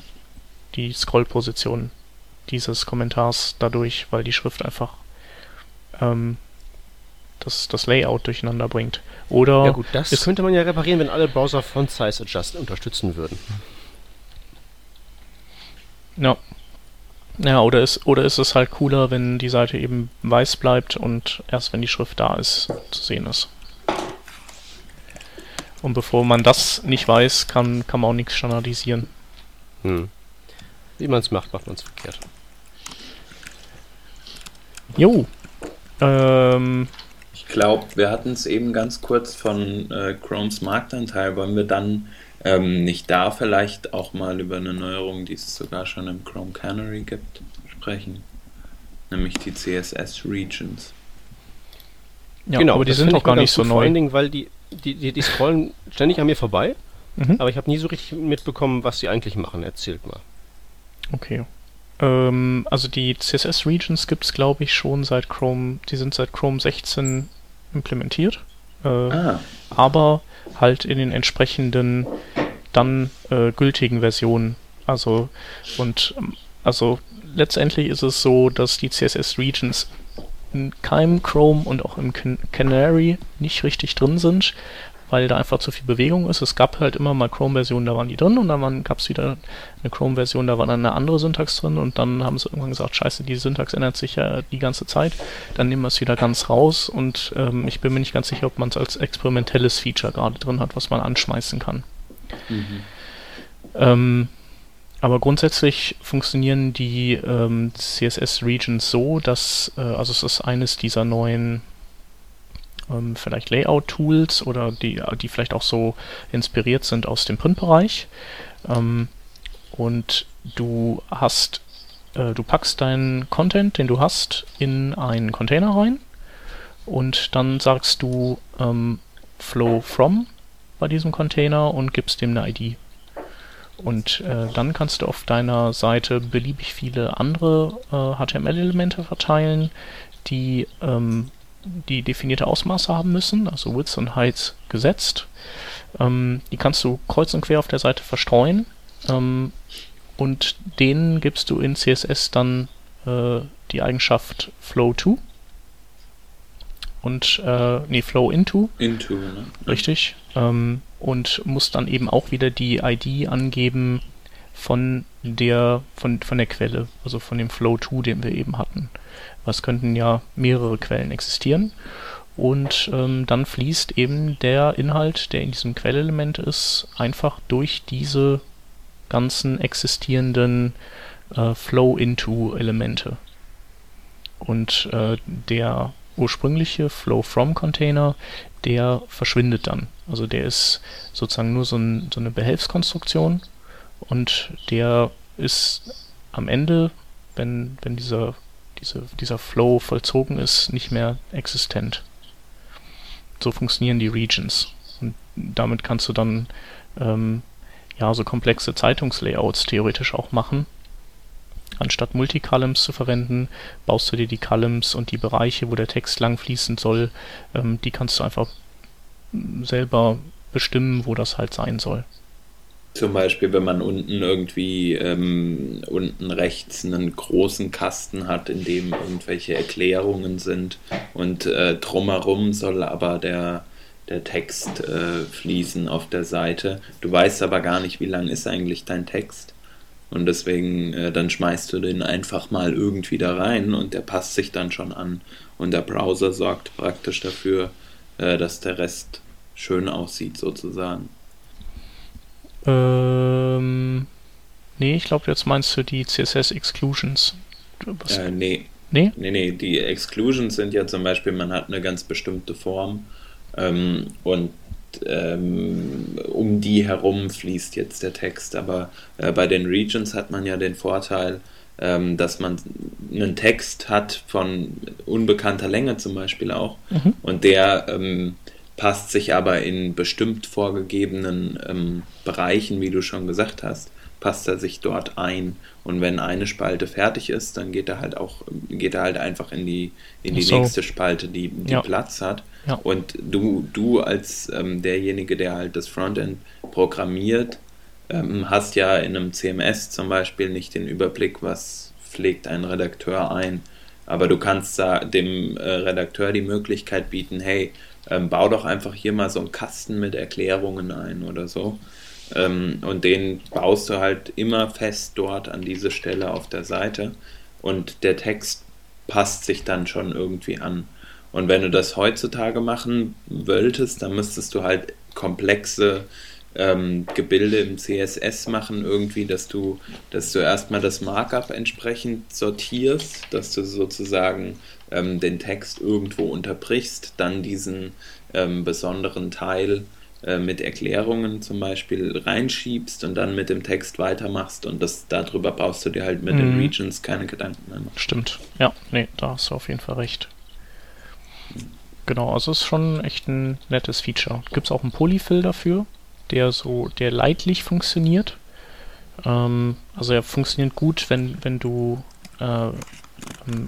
die Scrollposition dieses Kommentars dadurch, weil die Schrift einfach ähm, das, das Layout durcheinander bringt. Oder ja gut, das könnte man ja reparieren, wenn alle Browser Font Size Adjust unterstützen würden. Ja. Ja, oder ist, oder ist es halt cooler, wenn die Seite eben weiß bleibt und erst wenn die Schrift da ist, zu sehen ist. Und bevor man das nicht weiß, kann, kann man auch nichts standardisieren. Hm. Wie man es macht, macht man es verkehrt. Jo. Ähm, ich glaube, wir hatten es eben ganz kurz von äh, Chromes Marktanteil. Wollen wir dann ähm, nicht da vielleicht auch mal über eine Neuerung, die es sogar schon im Chrome Canary gibt, sprechen? Nämlich die CSS Regions. Ja, genau, aber die sind auch gar nicht so neu. Vor allen Dingen, weil die, die, die, die scrollen ständig an mir vorbei, mhm. aber ich habe nie so richtig mitbekommen, was sie eigentlich machen. Erzählt mal. Okay. Ähm, also die CSS Regions gibt es, glaube ich, schon seit Chrome, die sind seit Chrome 16 implementiert. Äh, ah. Aber halt in den entsprechenden dann äh, gültigen Versionen. Also und also letztendlich ist es so, dass die CSS Regions in keinem Chrome und auch im Canary nicht richtig drin sind, weil da einfach zu viel Bewegung ist. Es gab halt immer mal Chrome-Versionen, da waren die drin und dann gab es wieder eine Chrome-Version, da war dann eine andere Syntax drin und dann haben sie irgendwann gesagt, scheiße, die Syntax ändert sich ja die ganze Zeit. Dann nehmen wir es wieder ganz raus und ähm, ich bin mir nicht ganz sicher, ob man es als experimentelles Feature gerade drin hat, was man anschmeißen kann. Mhm. Ähm, aber grundsätzlich funktionieren die ähm, CSS-Regions so, dass, äh, also es ist eines dieser neuen ähm, vielleicht Layout-Tools oder die, die vielleicht auch so inspiriert sind aus dem Printbereich. Ähm, und du hast, äh, du packst deinen Content, den du hast, in einen Container rein und dann sagst du ähm, Flow from bei diesem Container und gibst dem eine ID. Und äh, dann kannst du auf deiner Seite beliebig viele andere äh, HTML-Elemente verteilen, die ähm, die definierte Ausmaße haben müssen, also Width und Height gesetzt. Ähm, die kannst du kreuz und quer auf der Seite verstreuen ähm, und denen gibst du in CSS dann äh, die Eigenschaft Flow to und äh, nee, Flow into. Into, ne? Richtig. Ähm, und musst dann eben auch wieder die ID angeben von der von, von der Quelle, also von dem Flow to, den wir eben hatten. Es könnten ja mehrere Quellen existieren. Und ähm, dann fließt eben der Inhalt, der in diesem Quellelement ist, einfach durch diese ganzen existierenden äh, Flow-into-Elemente. Und äh, der ursprüngliche Flow-from-Container, der verschwindet dann. Also der ist sozusagen nur so, ein, so eine Behelfskonstruktion und der ist am Ende, wenn, wenn dieser diese, dieser Flow vollzogen ist, nicht mehr existent. So funktionieren die Regions. Und damit kannst du dann ähm, ja so komplexe Zeitungslayouts theoretisch auch machen. Anstatt Multicolumns zu verwenden, baust du dir die Columns und die Bereiche, wo der Text lang fließen soll, ähm, die kannst du einfach selber bestimmen, wo das halt sein soll. Zum Beispiel, wenn man unten irgendwie ähm, unten rechts einen großen Kasten hat, in dem irgendwelche Erklärungen sind und äh, drumherum soll aber der, der Text äh, fließen auf der Seite. Du weißt aber gar nicht, wie lang ist eigentlich dein Text. Und deswegen, äh, dann schmeißt du den einfach mal irgendwie da rein und der passt sich dann schon an. Und der Browser sorgt praktisch dafür, äh, dass der Rest schön aussieht, sozusagen. Ähm, nee, ich glaube, jetzt meinst du die CSS Exclusions. Äh, nee. Nee? Nee, nee, die Exclusions sind ja zum Beispiel, man hat eine ganz bestimmte Form ähm, und ähm, um die herum fließt jetzt der Text. Aber äh, bei den Regions hat man ja den Vorteil, ähm, dass man einen Text hat von unbekannter Länge zum Beispiel auch mhm. und der ähm, passt sich aber in bestimmt vorgegebenen ähm, Bereichen, wie du schon gesagt hast, passt er sich dort ein. Und wenn eine Spalte fertig ist, dann geht er halt auch, geht er halt einfach in die, in die so. nächste Spalte, die, die ja. Platz hat. Ja. Und du, du als ähm, derjenige, der halt das Frontend programmiert, ähm, hast ja in einem CMS zum Beispiel nicht den Überblick, was pflegt ein Redakteur ein. Aber du kannst da dem äh, Redakteur die Möglichkeit bieten, hey, ähm, bau doch einfach hier mal so einen Kasten mit Erklärungen ein oder so. Ähm, und den baust du halt immer fest dort an diese Stelle auf der Seite und der Text passt sich dann schon irgendwie an. Und wenn du das heutzutage machen wolltest, dann müsstest du halt komplexe ähm, Gebilde im CSS machen, irgendwie, dass du, dass du erstmal das Markup entsprechend sortierst, dass du sozusagen ähm, den Text irgendwo unterbrichst, dann diesen ähm, besonderen Teil äh, mit Erklärungen zum Beispiel reinschiebst und dann mit dem Text weitermachst und das darüber brauchst du dir halt mit mhm. den Regions keine Gedanken mehr machen. Stimmt, ja, nee, da hast du auf jeden Fall recht. Genau, also ist schon echt ein nettes Feature. Gibt es auch einen Polyfill dafür, der so, der leidlich funktioniert. Ähm, also er funktioniert gut, wenn, wenn du äh,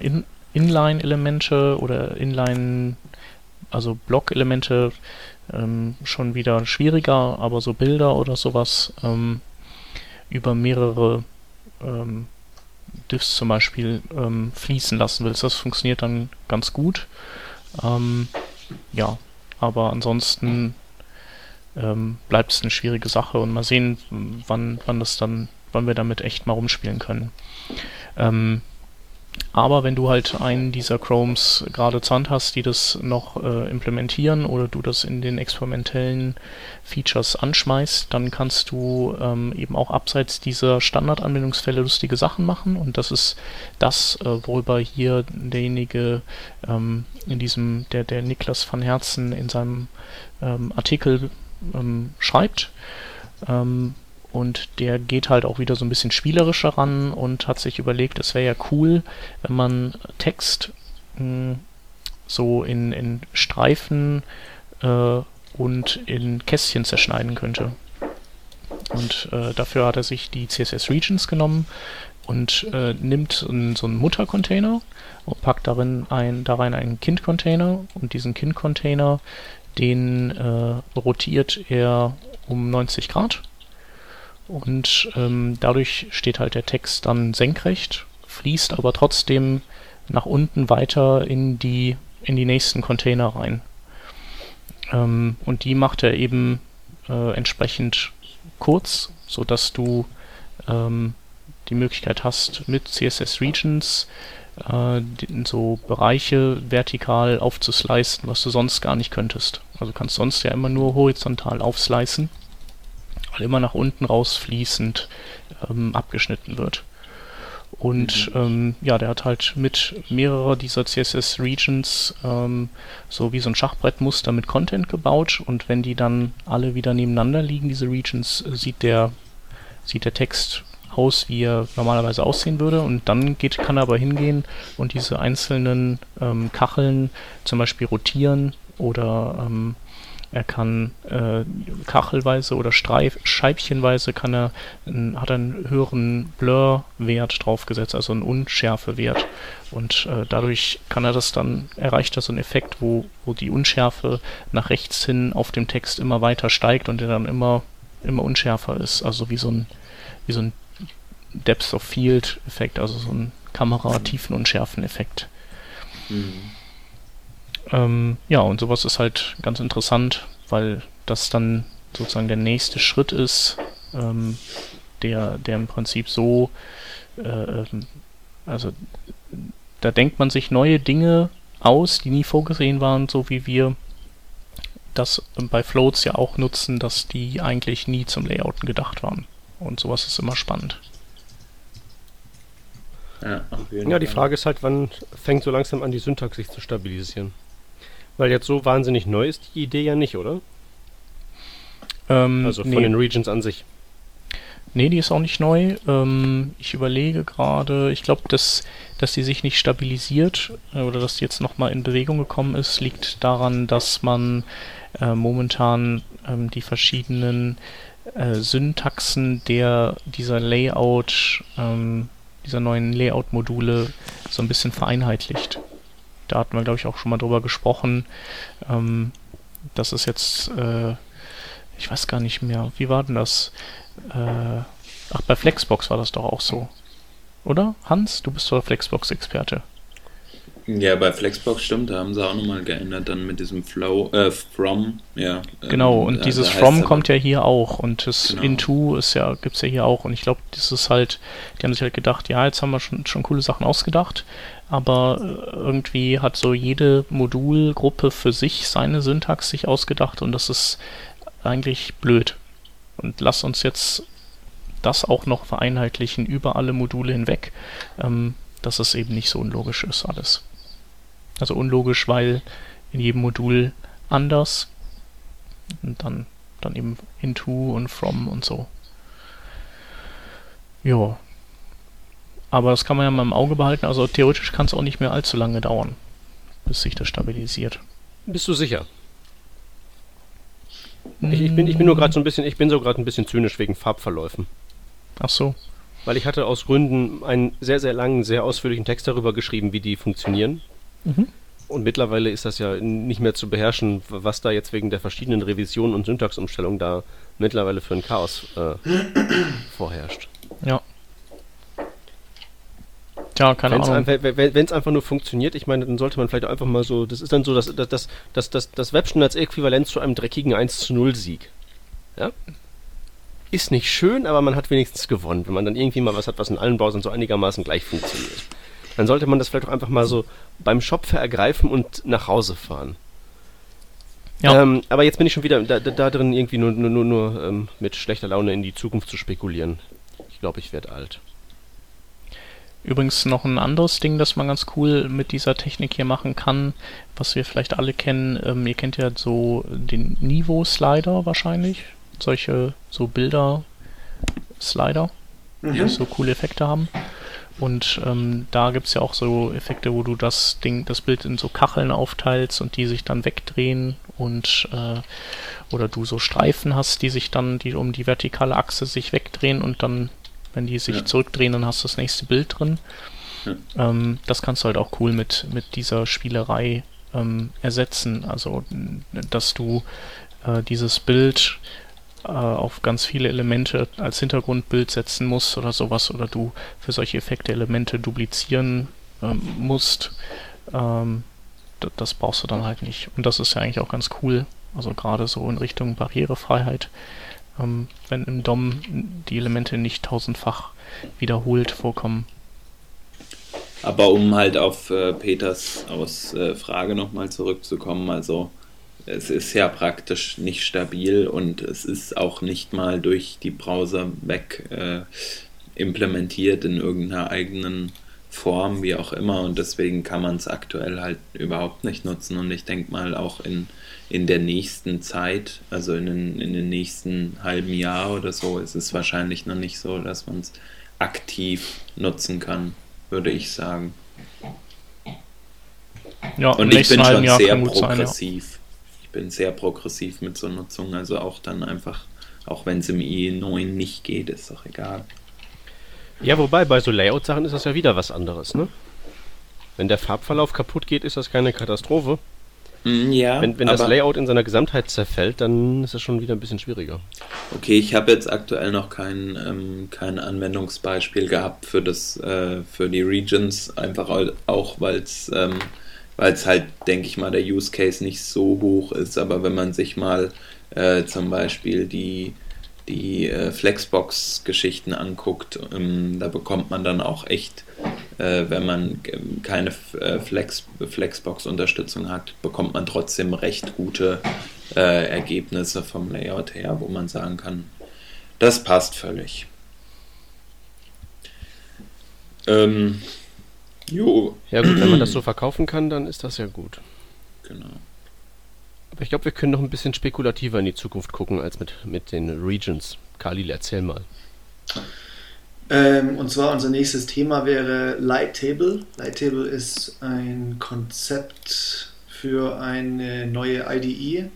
in, Inline-Elemente oder Inline, also Block-Elemente ähm, schon wieder schwieriger, aber so Bilder oder sowas ähm, über mehrere ähm, Diffs zum Beispiel ähm, fließen lassen willst. Das funktioniert dann ganz gut. Ähm, ja, aber ansonsten ähm, bleibt es eine schwierige Sache und mal sehen, wann, wann das dann, wann wir damit echt mal rumspielen können. Ähm, aber wenn du halt einen dieser Chromes gerade zur Hand hast, die das noch äh, implementieren oder du das in den experimentellen Features anschmeißt, dann kannst du ähm, eben auch abseits dieser Standardanwendungsfälle lustige Sachen machen. Und das ist das, äh, worüber hier derjenige ähm, in diesem, der, der Niklas van Herzen in seinem ähm, Artikel ähm, schreibt. Und der geht halt auch wieder so ein bisschen spielerischer ran und hat sich überlegt, es wäre ja cool, wenn man Text mh, hm, so in, in Streifen äh, und in Kästchen zerschneiden könnte. Und äh, dafür hat er sich die CSS Regions genommen und äh, nimmt so einen Muttercontainer und packt darin ein, da rein einen Kind-Container und diesen Kind-Container, den äh, rotiert er um 90 Grad und ähm, dadurch steht halt der Text dann senkrecht, fließt aber trotzdem nach unten weiter in die, in die nächsten Container rein. Ähm, und die macht er eben äh, entsprechend kurz, sodass du ähm, die Möglichkeit hast, mit CSS Regions äh, so Bereiche vertikal aufzuslicen, was du sonst gar nicht könntest. Also kannst sonst ja immer nur horizontal aufslicen weil immer nach unten rausfließend ähm, abgeschnitten wird. Und mhm. ähm, ja, der hat halt mit mehrerer dieser CSS Regions ähm, so wie so ein Schachbrettmuster mit Content gebaut und wenn die dann alle wieder nebeneinander liegen, diese Regions, äh, sieht der, sieht der Text aus, wie er normalerweise aussehen würde und dann geht, kann er aber hingehen und diese einzelnen ähm, Kacheln zum Beispiel rotieren oder ähm, er kann äh, kachelweise oder Streif, scheibchenweise kann er, hat einen höheren Blur-Wert draufgesetzt, also einen Unschärfewert. Und äh, dadurch kann er das dann, erreicht er so einen Effekt, wo, wo die Unschärfe nach rechts hin auf dem Text immer weiter steigt und der dann immer, immer unschärfer ist. Also wie so ein, wie so ein Depth of Field Effekt, also so ein Kamera-Tiefenunschärfen-Effekt. Mhm. Ähm, ja, und sowas ist halt ganz interessant, weil das dann sozusagen der nächste Schritt ist, ähm, der, der im Prinzip so, äh, ähm, also da denkt man sich neue Dinge aus, die nie vorgesehen waren, so wie wir das bei Floats ja auch nutzen, dass die eigentlich nie zum Layouten gedacht waren. Und sowas ist immer spannend. Ja, ja die Frage ist halt, wann fängt so langsam an, die Syntax sich zu stabilisieren? Weil jetzt so wahnsinnig neu ist die Idee ja nicht, oder? Ähm, also von nee. den Regions an sich. Nee, die ist auch nicht neu. Ähm, ich überlege gerade, ich glaube, dass, dass die sich nicht stabilisiert äh, oder dass die jetzt nochmal in Bewegung gekommen ist, liegt daran, dass man äh, momentan ähm, die verschiedenen äh, Syntaxen der dieser Layout ähm, dieser neuen Layout-Module so ein bisschen vereinheitlicht. Da hatten wir, glaube ich, auch schon mal drüber gesprochen. Ähm, das ist jetzt, äh, ich weiß gar nicht mehr, wie war denn das? Äh, ach, bei Flexbox war das doch auch so. Oder? Hans, du bist doch Flexbox-Experte. Ja, bei Flexbox stimmt, da haben sie auch nochmal geändert, dann mit diesem Flow, äh, From, ja. Genau, ähm, und dieses From kommt ja hier auch und das genau. Into ist ja, gibt's ja hier auch und ich glaube, das ist halt, die haben sich halt gedacht, ja, jetzt haben wir schon, schon coole Sachen ausgedacht, aber äh, irgendwie hat so jede Modulgruppe für sich seine Syntax sich ausgedacht und das ist eigentlich blöd. Und lass uns jetzt das auch noch vereinheitlichen über alle Module hinweg, ähm, dass es eben nicht so unlogisch ist alles. Also unlogisch, weil in jedem Modul anders. Und dann, dann eben into und from und so. Ja. Aber das kann man ja mal im Auge behalten. Also theoretisch kann es auch nicht mehr allzu lange dauern, bis sich das stabilisiert. Bist du sicher? Ich, ich, bin, ich bin nur gerade so ein bisschen, ich bin so gerade ein bisschen zynisch wegen Farbverläufen. Ach so. Weil ich hatte aus Gründen einen sehr, sehr langen, sehr ausführlichen Text darüber geschrieben, wie die funktionieren. Mhm. Und mittlerweile ist das ja nicht mehr zu beherrschen, was da jetzt wegen der verschiedenen Revisionen und Syntaxumstellungen da mittlerweile für ein Chaos äh, vorherrscht. Ja. Ja, keine wenn's Ahnung. Wenn es einfach nur funktioniert, ich meine, dann sollte man vielleicht einfach mal so, das ist dann so das, das, das, das, das Webstandardsäquivalent zu einem dreckigen 1 zu 0 Sieg. Ja? Ist nicht schön, aber man hat wenigstens gewonnen, wenn man dann irgendwie mal was hat, was in allen Browsern so einigermaßen gleich funktioniert dann sollte man das vielleicht auch einfach mal so beim Shop ergreifen und nach Hause fahren. Ja. Ähm, aber jetzt bin ich schon wieder da, da drin, irgendwie nur, nur, nur, nur ähm, mit schlechter Laune in die Zukunft zu spekulieren. Ich glaube, ich werde alt. Übrigens noch ein anderes Ding, das man ganz cool mit dieser Technik hier machen kann, was wir vielleicht alle kennen. Ähm, ihr kennt ja so den Niveau-Slider wahrscheinlich. Solche so Bilder-Slider, mhm. die so coole Effekte haben. Und ähm, da gibt es ja auch so Effekte, wo du das Ding, das Bild in so Kacheln aufteilst und die sich dann wegdrehen und äh, oder du so Streifen hast, die sich dann, die um die vertikale Achse sich wegdrehen und dann, wenn die sich ja. zurückdrehen, dann hast du das nächste Bild drin. Ja. Ähm, das kannst du halt auch cool mit, mit dieser Spielerei ähm, ersetzen. Also, dass du äh, dieses Bild äh, auf ganz viele Elemente als Hintergrundbild setzen musst oder sowas oder du für solche Effekte Elemente duplizieren ähm, musst, ähm, das brauchst du dann halt nicht. Und das ist ja eigentlich auch ganz cool. Also gerade so in Richtung Barrierefreiheit, ähm, wenn im DOM die Elemente nicht tausendfach wiederholt vorkommen. Aber um halt auf äh, Peters aus äh, Frage nochmal zurückzukommen, also es ist ja praktisch nicht stabil und es ist auch nicht mal durch die Browser weg äh, implementiert in irgendeiner eigenen Form, wie auch immer. Und deswegen kann man es aktuell halt überhaupt nicht nutzen. Und ich denke mal auch in, in der nächsten Zeit, also in den, in den nächsten halben Jahr oder so, ist es wahrscheinlich noch nicht so, dass man es aktiv nutzen kann, würde ich sagen. Ja, und ich bin schon sehr progressiv. Sein, ja bin sehr progressiv mit zur Nutzung, also auch dann einfach, auch wenn es im IE9 nicht geht, ist doch egal. Ja, wobei bei so Layout-Sachen ist das ja wieder was anderes, ne? Wenn der Farbverlauf kaputt geht, ist das keine Katastrophe. Mm, ja, wenn, wenn das Layout in seiner Gesamtheit zerfällt, dann ist das schon wieder ein bisschen schwieriger. Okay, ich habe jetzt aktuell noch kein, ähm, kein Anwendungsbeispiel gehabt für das äh, für die Regions, einfach auch weil es ähm, halt, denke ich mal, der Use Case nicht so hoch ist. Aber wenn man sich mal äh, zum Beispiel die die äh, Flexbox-Geschichten anguckt, ähm, da bekommt man dann auch echt, äh, wenn man keine äh, Flex, Flexbox-Unterstützung hat, bekommt man trotzdem recht gute äh, Ergebnisse vom Layout her, wo man sagen kann, das passt völlig. Ähm, jo. Ja gut, wenn man das so verkaufen kann, dann ist das ja gut. Genau. Aber ich glaube, wir können noch ein bisschen spekulativer in die Zukunft gucken als mit, mit den Regions. Khalil, erzähl mal. Ähm, und zwar unser nächstes Thema wäre Lighttable. Lighttable ist ein Konzept für eine neue IDE.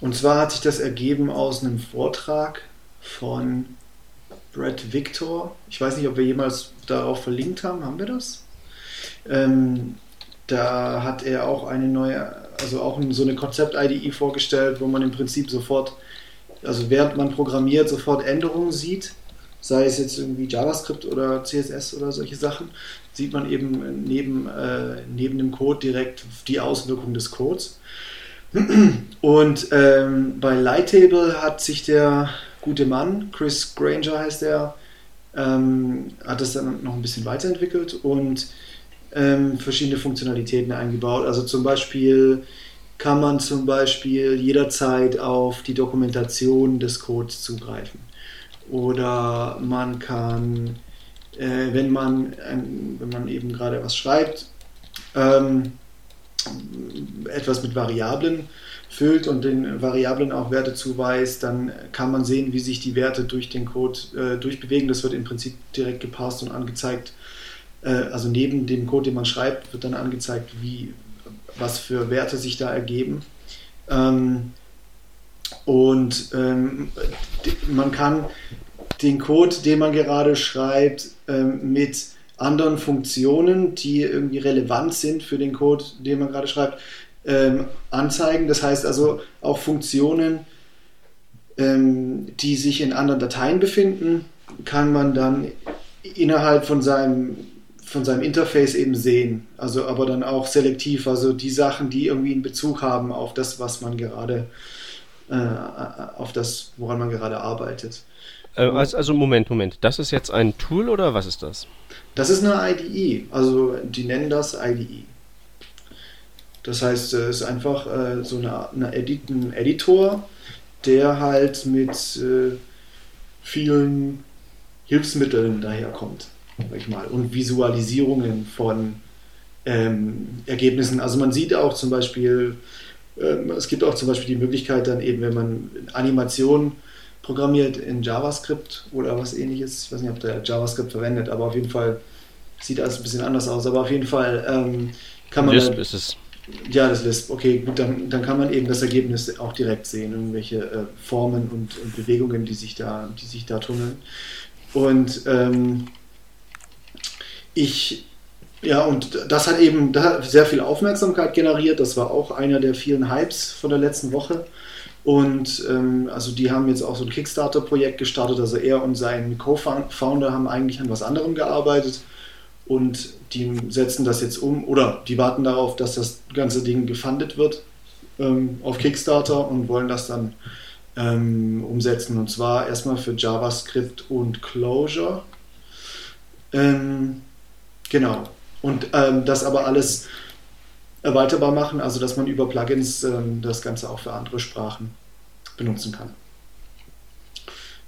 Und zwar hat sich das ergeben aus einem Vortrag von Brett Victor. Ich weiß nicht, ob wir jemals darauf verlinkt haben. Haben wir das? Ähm, da hat er auch eine neue, also auch so eine Konzept-IDE vorgestellt, wo man im Prinzip sofort, also während man programmiert, sofort Änderungen sieht, sei es jetzt irgendwie JavaScript oder CSS oder solche Sachen, sieht man eben neben, äh, neben dem Code direkt die Auswirkungen des Codes. Und ähm, bei Lighttable hat sich der gute Mann, Chris Granger heißt er, ähm, hat das dann noch ein bisschen weiterentwickelt und ähm, verschiedene Funktionalitäten eingebaut. Also zum Beispiel kann man zum Beispiel jederzeit auf die Dokumentation des Codes zugreifen. Oder man kann, äh, wenn, man, ähm, wenn man eben gerade was schreibt, ähm, etwas mit Variablen füllt und den Variablen auch Werte zuweist, dann kann man sehen, wie sich die Werte durch den Code äh, durchbewegen. Das wird im Prinzip direkt gepasst und angezeigt äh, also neben dem Code, den man schreibt, wird dann angezeigt, wie, was für Werte sich da ergeben. Ähm, und ähm, man kann den Code, den man gerade schreibt, ähm, mit anderen Funktionen, die irgendwie relevant sind für den Code, den man gerade schreibt, ähm, anzeigen. Das heißt also auch Funktionen, ähm, die sich in anderen Dateien befinden, kann man dann innerhalb von seinem von seinem Interface eben sehen. Also aber dann auch selektiv, also die Sachen, die irgendwie einen Bezug haben auf das, was man gerade, äh, auf das, woran man gerade arbeitet. Äh, also, also Moment, Moment. Das ist jetzt ein Tool oder was ist das? Das ist eine IDE. Also die nennen das IDE. Das heißt, es ist einfach äh, so eine, eine Edit, ein Editor, der halt mit äh, vielen Hilfsmitteln daherkommt sag ich mal, und Visualisierungen von ähm, Ergebnissen. Also man sieht auch zum Beispiel, ähm, es gibt auch zum Beispiel die Möglichkeit dann eben, wenn man Animationen programmiert in JavaScript oder was ähnliches, ich weiß nicht, ob der JavaScript verwendet, aber auf jeden Fall sieht alles ein bisschen anders aus, aber auf jeden Fall ähm, kann man... Lisp ist es. Ja, das Lisp, okay, gut, dann, dann kann man eben das Ergebnis auch direkt sehen, irgendwelche äh, Formen und, und, Bewegungen, die sich da, die sich da tunneln. Und ähm, ich, ja, und das hat eben sehr viel Aufmerksamkeit generiert. Das war auch einer der vielen Hypes von der letzten Woche. Und ähm, also die haben jetzt auch so ein Kickstarter-Projekt gestartet. Also er und sein Co-Founder haben eigentlich an was anderem gearbeitet und die setzen das jetzt um oder die warten darauf, dass das ganze Ding gefundet wird ähm, auf Kickstarter und wollen das dann ähm, umsetzen. Und zwar erstmal für JavaScript und Clojure. Ähm, Genau. Und ähm, das aber alles erweiterbar machen, also dass man über Plugins ähm, das Ganze auch für andere Sprachen benutzen kann.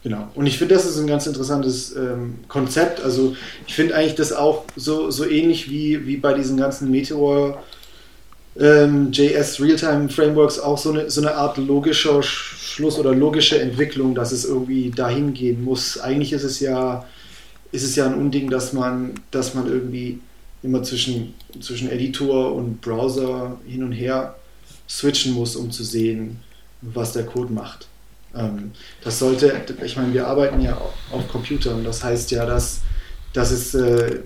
Genau. Und ich finde, das ist ein ganz interessantes ähm, Konzept. Also ich finde eigentlich das auch so, so ähnlich wie, wie bei diesen ganzen Meteor ähm, JS Realtime Frameworks auch so eine, so eine Art logischer Schluss oder logische Entwicklung, dass es irgendwie dahin gehen muss. Eigentlich ist es ja ist es ja ein Unding, dass man, dass man irgendwie immer zwischen, zwischen Editor und Browser hin und her switchen muss, um zu sehen, was der Code macht. Ähm, das sollte, ich meine, wir arbeiten ja auf Computern, das heißt ja, dass, dass es, äh,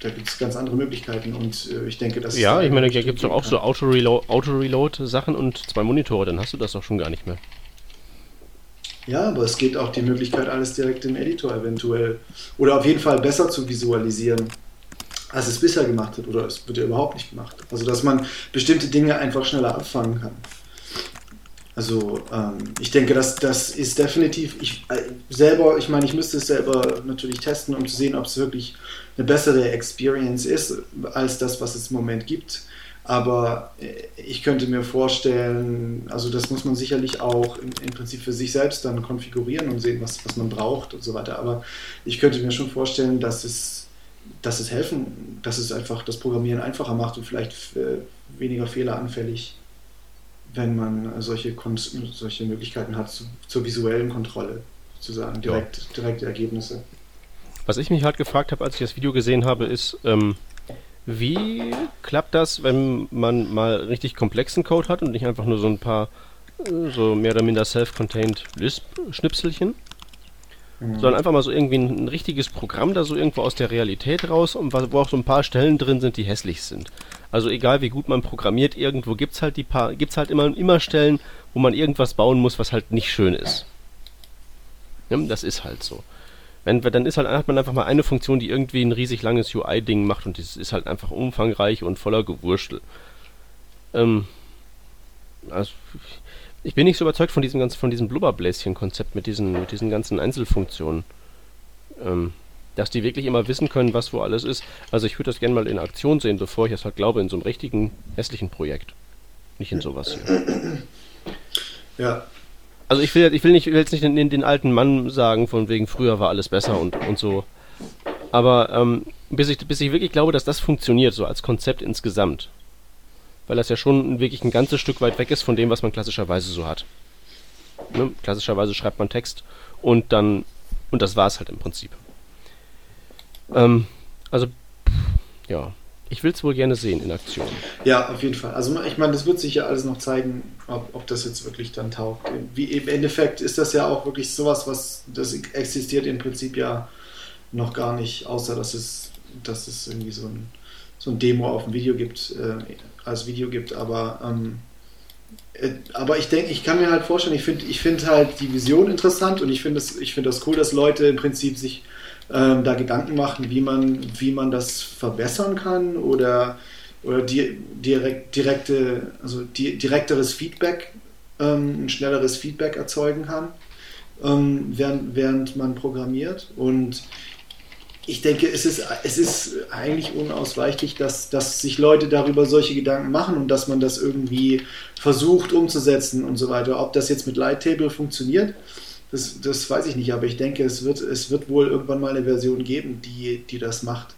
da gibt es ganz andere Möglichkeiten und äh, ich denke, dass. Ja, ich meine, da gibt es doch auch so Auto-Reload-Sachen Auto und zwei Monitore, dann hast du das doch schon gar nicht mehr. Ja, aber es geht auch die Möglichkeit, alles direkt im Editor eventuell oder auf jeden Fall besser zu visualisieren, als es bisher gemacht hat oder es wird ja überhaupt nicht gemacht. Also, dass man bestimmte Dinge einfach schneller abfangen kann. Also ähm, ich denke, dass das ist definitiv, ich äh, selber, ich meine, ich müsste es selber natürlich testen, um zu sehen, ob es wirklich eine bessere Experience ist, als das, was es im Moment gibt. Aber äh, ich könnte mir vorstellen, also das muss man sicherlich auch im, im, Prinzip für sich selbst dann konfigurieren und sehen, was, was man braucht und so weiter. Aber ich könnte mir schon vorstellen, dass es, dass es helfen, dass es einfach das Programmieren einfacher macht und vielleicht äh, weniger fehleranfällig, wenn man solche, solche Möglichkeiten hat zu, zur visuellen Kontrolle, sozusagen, direkt, ja. direkte Ergebnisse. Was ich mich halt gefragt habe, als ich das Video gesehen habe, ist, ähm, wie klappt das, wenn man mal richtig komplexen Code hat und nicht einfach nur so ein paar äh, so mehr oder minder self-contained Lisp-Schnipselchen? Mhm. Sondern einfach mal so irgendwie ein, ein, richtiges Programm da so irgendwo aus der Realität raus und wo auch so ein paar Stellen drin sind, die hässlich sind. Also egal wie gut man programmiert, irgendwo gibt's halt die paar, gibt's halt immer, immer Stellen, wo man irgendwas bauen muss, was halt nicht schön ist. Ja, das ist halt so. Wenn, dann ist halt, hat man einfach mal eine Funktion, die irgendwie ein riesig langes UI-Ding macht und das ist halt einfach umfangreich und voller Gewurstel. Ähm, also, ich bin nicht so überzeugt von diesem ganzen, von diesem Blubberbläschen-Konzept mit diesen, mit diesen ganzen Einzelfunktionen. Ähm, dass die wirklich immer wissen können, was wo alles ist. Also ich würde das gerne mal in Aktion sehen, bevor ich das halt glaube, in so einem richtigen hässlichen Projekt. Nicht in sowas hier. Ja, also ich will, ich will, nicht, will jetzt nicht den, den, alten Mann sagen, von wegen früher war alles besser und, und so. Aber ähm, bis, ich, bis ich wirklich glaube, dass das funktioniert, so als Konzept insgesamt. Weil das ja schon wirklich ein ganzes Stück weit weg ist von dem, was man klassischerweise so hat. Ne? Klassischerweise schreibt man Text und dann, und das war es halt im Prinzip. Ähm, also, ja. Ich will es wohl gerne sehen in Aktion. Ja, auf jeden Fall. Also ich meine, das wird sich ja alles noch zeigen, ob, ob das jetzt wirklich dann taugt. Wie, Im Endeffekt ist das ja auch wirklich sowas, was das existiert im Prinzip ja noch gar nicht, außer dass es, dass es irgendwie so ein, so ein Demo auf dem Video gibt, äh, als Video gibt. Aber, ähm, äh, aber ich denke, ich kann mir halt vorstellen, ich finde ich find halt die Vision interessant und ich finde das, find das cool, dass Leute im Prinzip sich ähm, da Gedanken machen, wie man, wie man das verbessern kann oder, oder di direkt, direkte, also di direkteres Feedback, ähm, ein schnelleres Feedback erzeugen kann, ähm, während, während man programmiert. Und ich denke, es ist, es ist eigentlich unausweichlich, dass, dass sich Leute darüber solche Gedanken machen und dass man das irgendwie versucht umzusetzen und so weiter. Ob das jetzt mit Lighttable funktioniert, das, das weiß ich nicht, aber ich denke, es wird, es wird wohl irgendwann mal eine Version geben, die, die das macht.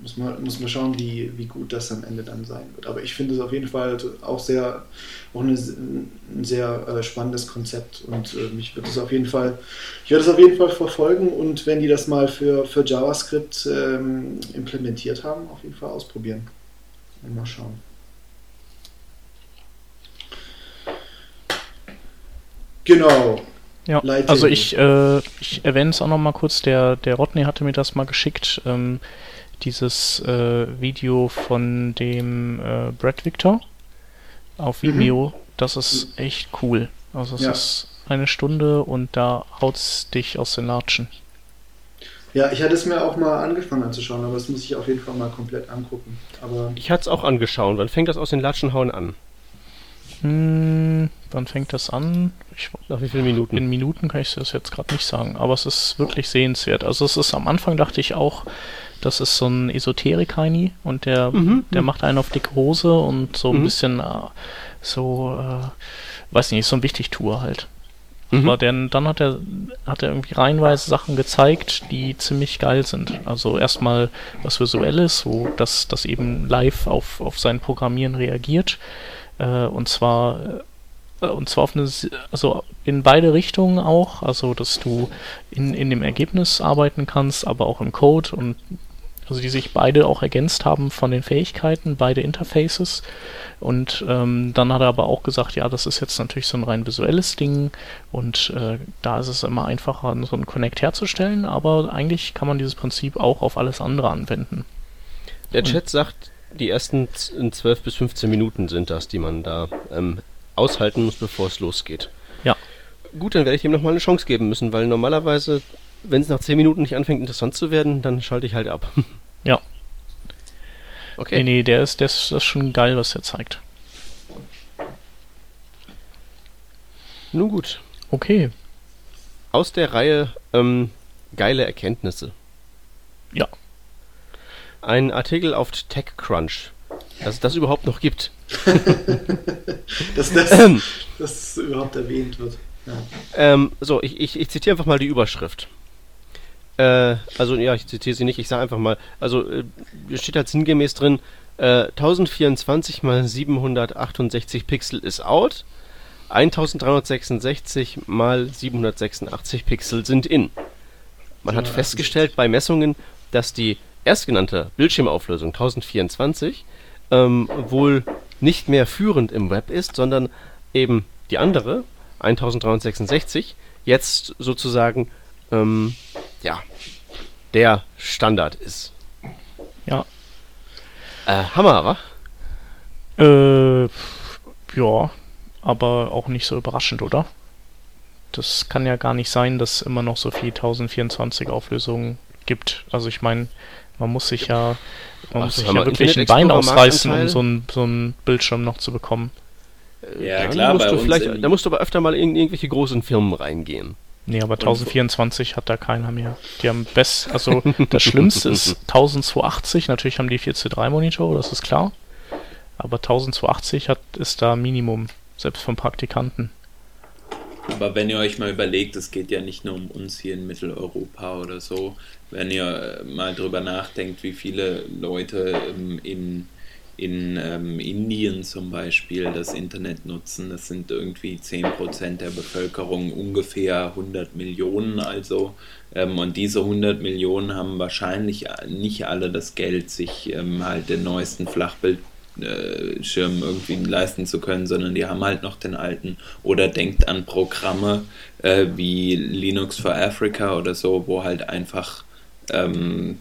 Muss man, muss man schauen, wie, wie gut das am Ende dann sein wird. Aber ich finde es auf jeden Fall auch sehr, auch eine, ein sehr äh, spannendes Konzept und äh, mich wird es auf jeden Fall, ich werde es auf jeden Fall verfolgen und wenn die das mal für, für JavaScript ähm, implementiert haben, auf jeden Fall ausprobieren. Mal schauen. Genau. Ja, Lighting. also ich, äh, ich erwähne es auch noch mal kurz, der, der Rodney hatte mir das mal geschickt, ähm, dieses äh, Video von dem äh, Brad Victor auf mhm. Vimeo, mhm. das ist echt cool. Also es ja. ist eine Stunde und da haut's dich aus den Latschen. Ja, ich hatte es mir auch mal angefangen anzuschauen, aber das muss ich auf jeden Fall mal komplett angucken. Aber ich hatte es auch angeschaut. Wann fängt das aus den Latschenhauen an? Hm, wann fängt das an? Ich, Nach wie vielen Minuten? In Minuten kann ich das jetzt gerade nicht sagen, aber es ist wirklich sehenswert. Also es ist am Anfang dachte ich auch, das ist so ein Esoterik-Heini und der, mhm, der mhm. macht einen auf dicke Hose und so ein mhm. bisschen äh, so, äh, weiß nicht, so ein Wichtigtour halt. Mhm. Aber denn, dann hat er, hat er irgendwie reihenweise Sachen gezeigt, die ziemlich geil sind. Also erstmal was Visuelles, wo das, das eben live auf, auf sein Programmieren reagiert. Äh, und zwar äh, und zwar auf eine, also in beide Richtungen auch, also dass du in, in dem Ergebnis arbeiten kannst, aber auch im Code und also die sich beide auch ergänzt haben von den Fähigkeiten, beide Interfaces. Und ähm, dann hat er aber auch gesagt, ja, das ist jetzt natürlich so ein rein visuelles Ding und äh, da ist es immer einfacher, so einen Connect herzustellen, aber eigentlich kann man dieses Prinzip auch auf alles andere anwenden. Der Chat sagt, die ersten 12 bis 15 Minuten sind das, die man da ähm, aushalten muss, bevor es losgeht. Ja. Gut, dann werde ich ihm nochmal eine Chance geben müssen, weil normalerweise, wenn es nach 10 Minuten nicht anfängt interessant zu werden, dann schalte ich halt ab. Ja. Okay. Nee, nee, der ist, der ist, das ist schon geil, was er zeigt. Nun gut. Okay. Aus der Reihe ähm, geile Erkenntnisse. Ja. Ein Artikel auf TechCrunch, dass es das überhaupt noch gibt. dass, das, ähm. dass das überhaupt erwähnt wird. Ja. Ähm, so, ich, ich, ich zitiere einfach mal die Überschrift. Äh, also ja, ich zitiere sie nicht, ich sage einfach mal, also äh, steht halt sinngemäß drin, äh, 1024 mal 768 Pixel ist out, 1366 mal 786 Pixel sind in. Man hat festgestellt bei Messungen, dass die erstgenannte Bildschirmauflösung 1024 ähm, wohl nicht mehr führend im Web ist, sondern eben die andere 1366 jetzt sozusagen ähm, ja, der Standard ist. Ja. Äh, Hammer, wa? Äh, ja, aber auch nicht so überraschend, oder? Das kann ja gar nicht sein, dass es immer noch so viel 1024 Auflösungen gibt. Also ich meine, man muss sich ja, man Ach, muss sich ja wirklich ein Bein ausreißen, um so einen so Bildschirm noch zu bekommen. Ja, ja klar, musst du vielleicht, da musst du aber öfter mal in irgendwelche großen Firmen reingehen. Nee, aber 1024 hat da keiner mehr. Die haben best, also das Schlimmste ist 1280, natürlich haben die 4 Monitore, das ist klar. Aber 1280 hat, ist da Minimum, selbst von Praktikanten. Aber wenn ihr euch mal überlegt, es geht ja nicht nur um uns hier in Mitteleuropa oder so, wenn ihr mal drüber nachdenkt, wie viele Leute in in ähm, Indien zum Beispiel das Internet nutzen. Das sind irgendwie 10% der Bevölkerung, ungefähr 100 Millionen also. Ähm, und diese 100 Millionen haben wahrscheinlich nicht alle das Geld, sich ähm, halt den neuesten Flachbildschirm irgendwie leisten zu können, sondern die haben halt noch den alten. Oder denkt an Programme äh, wie Linux for Africa oder so, wo halt einfach ähm,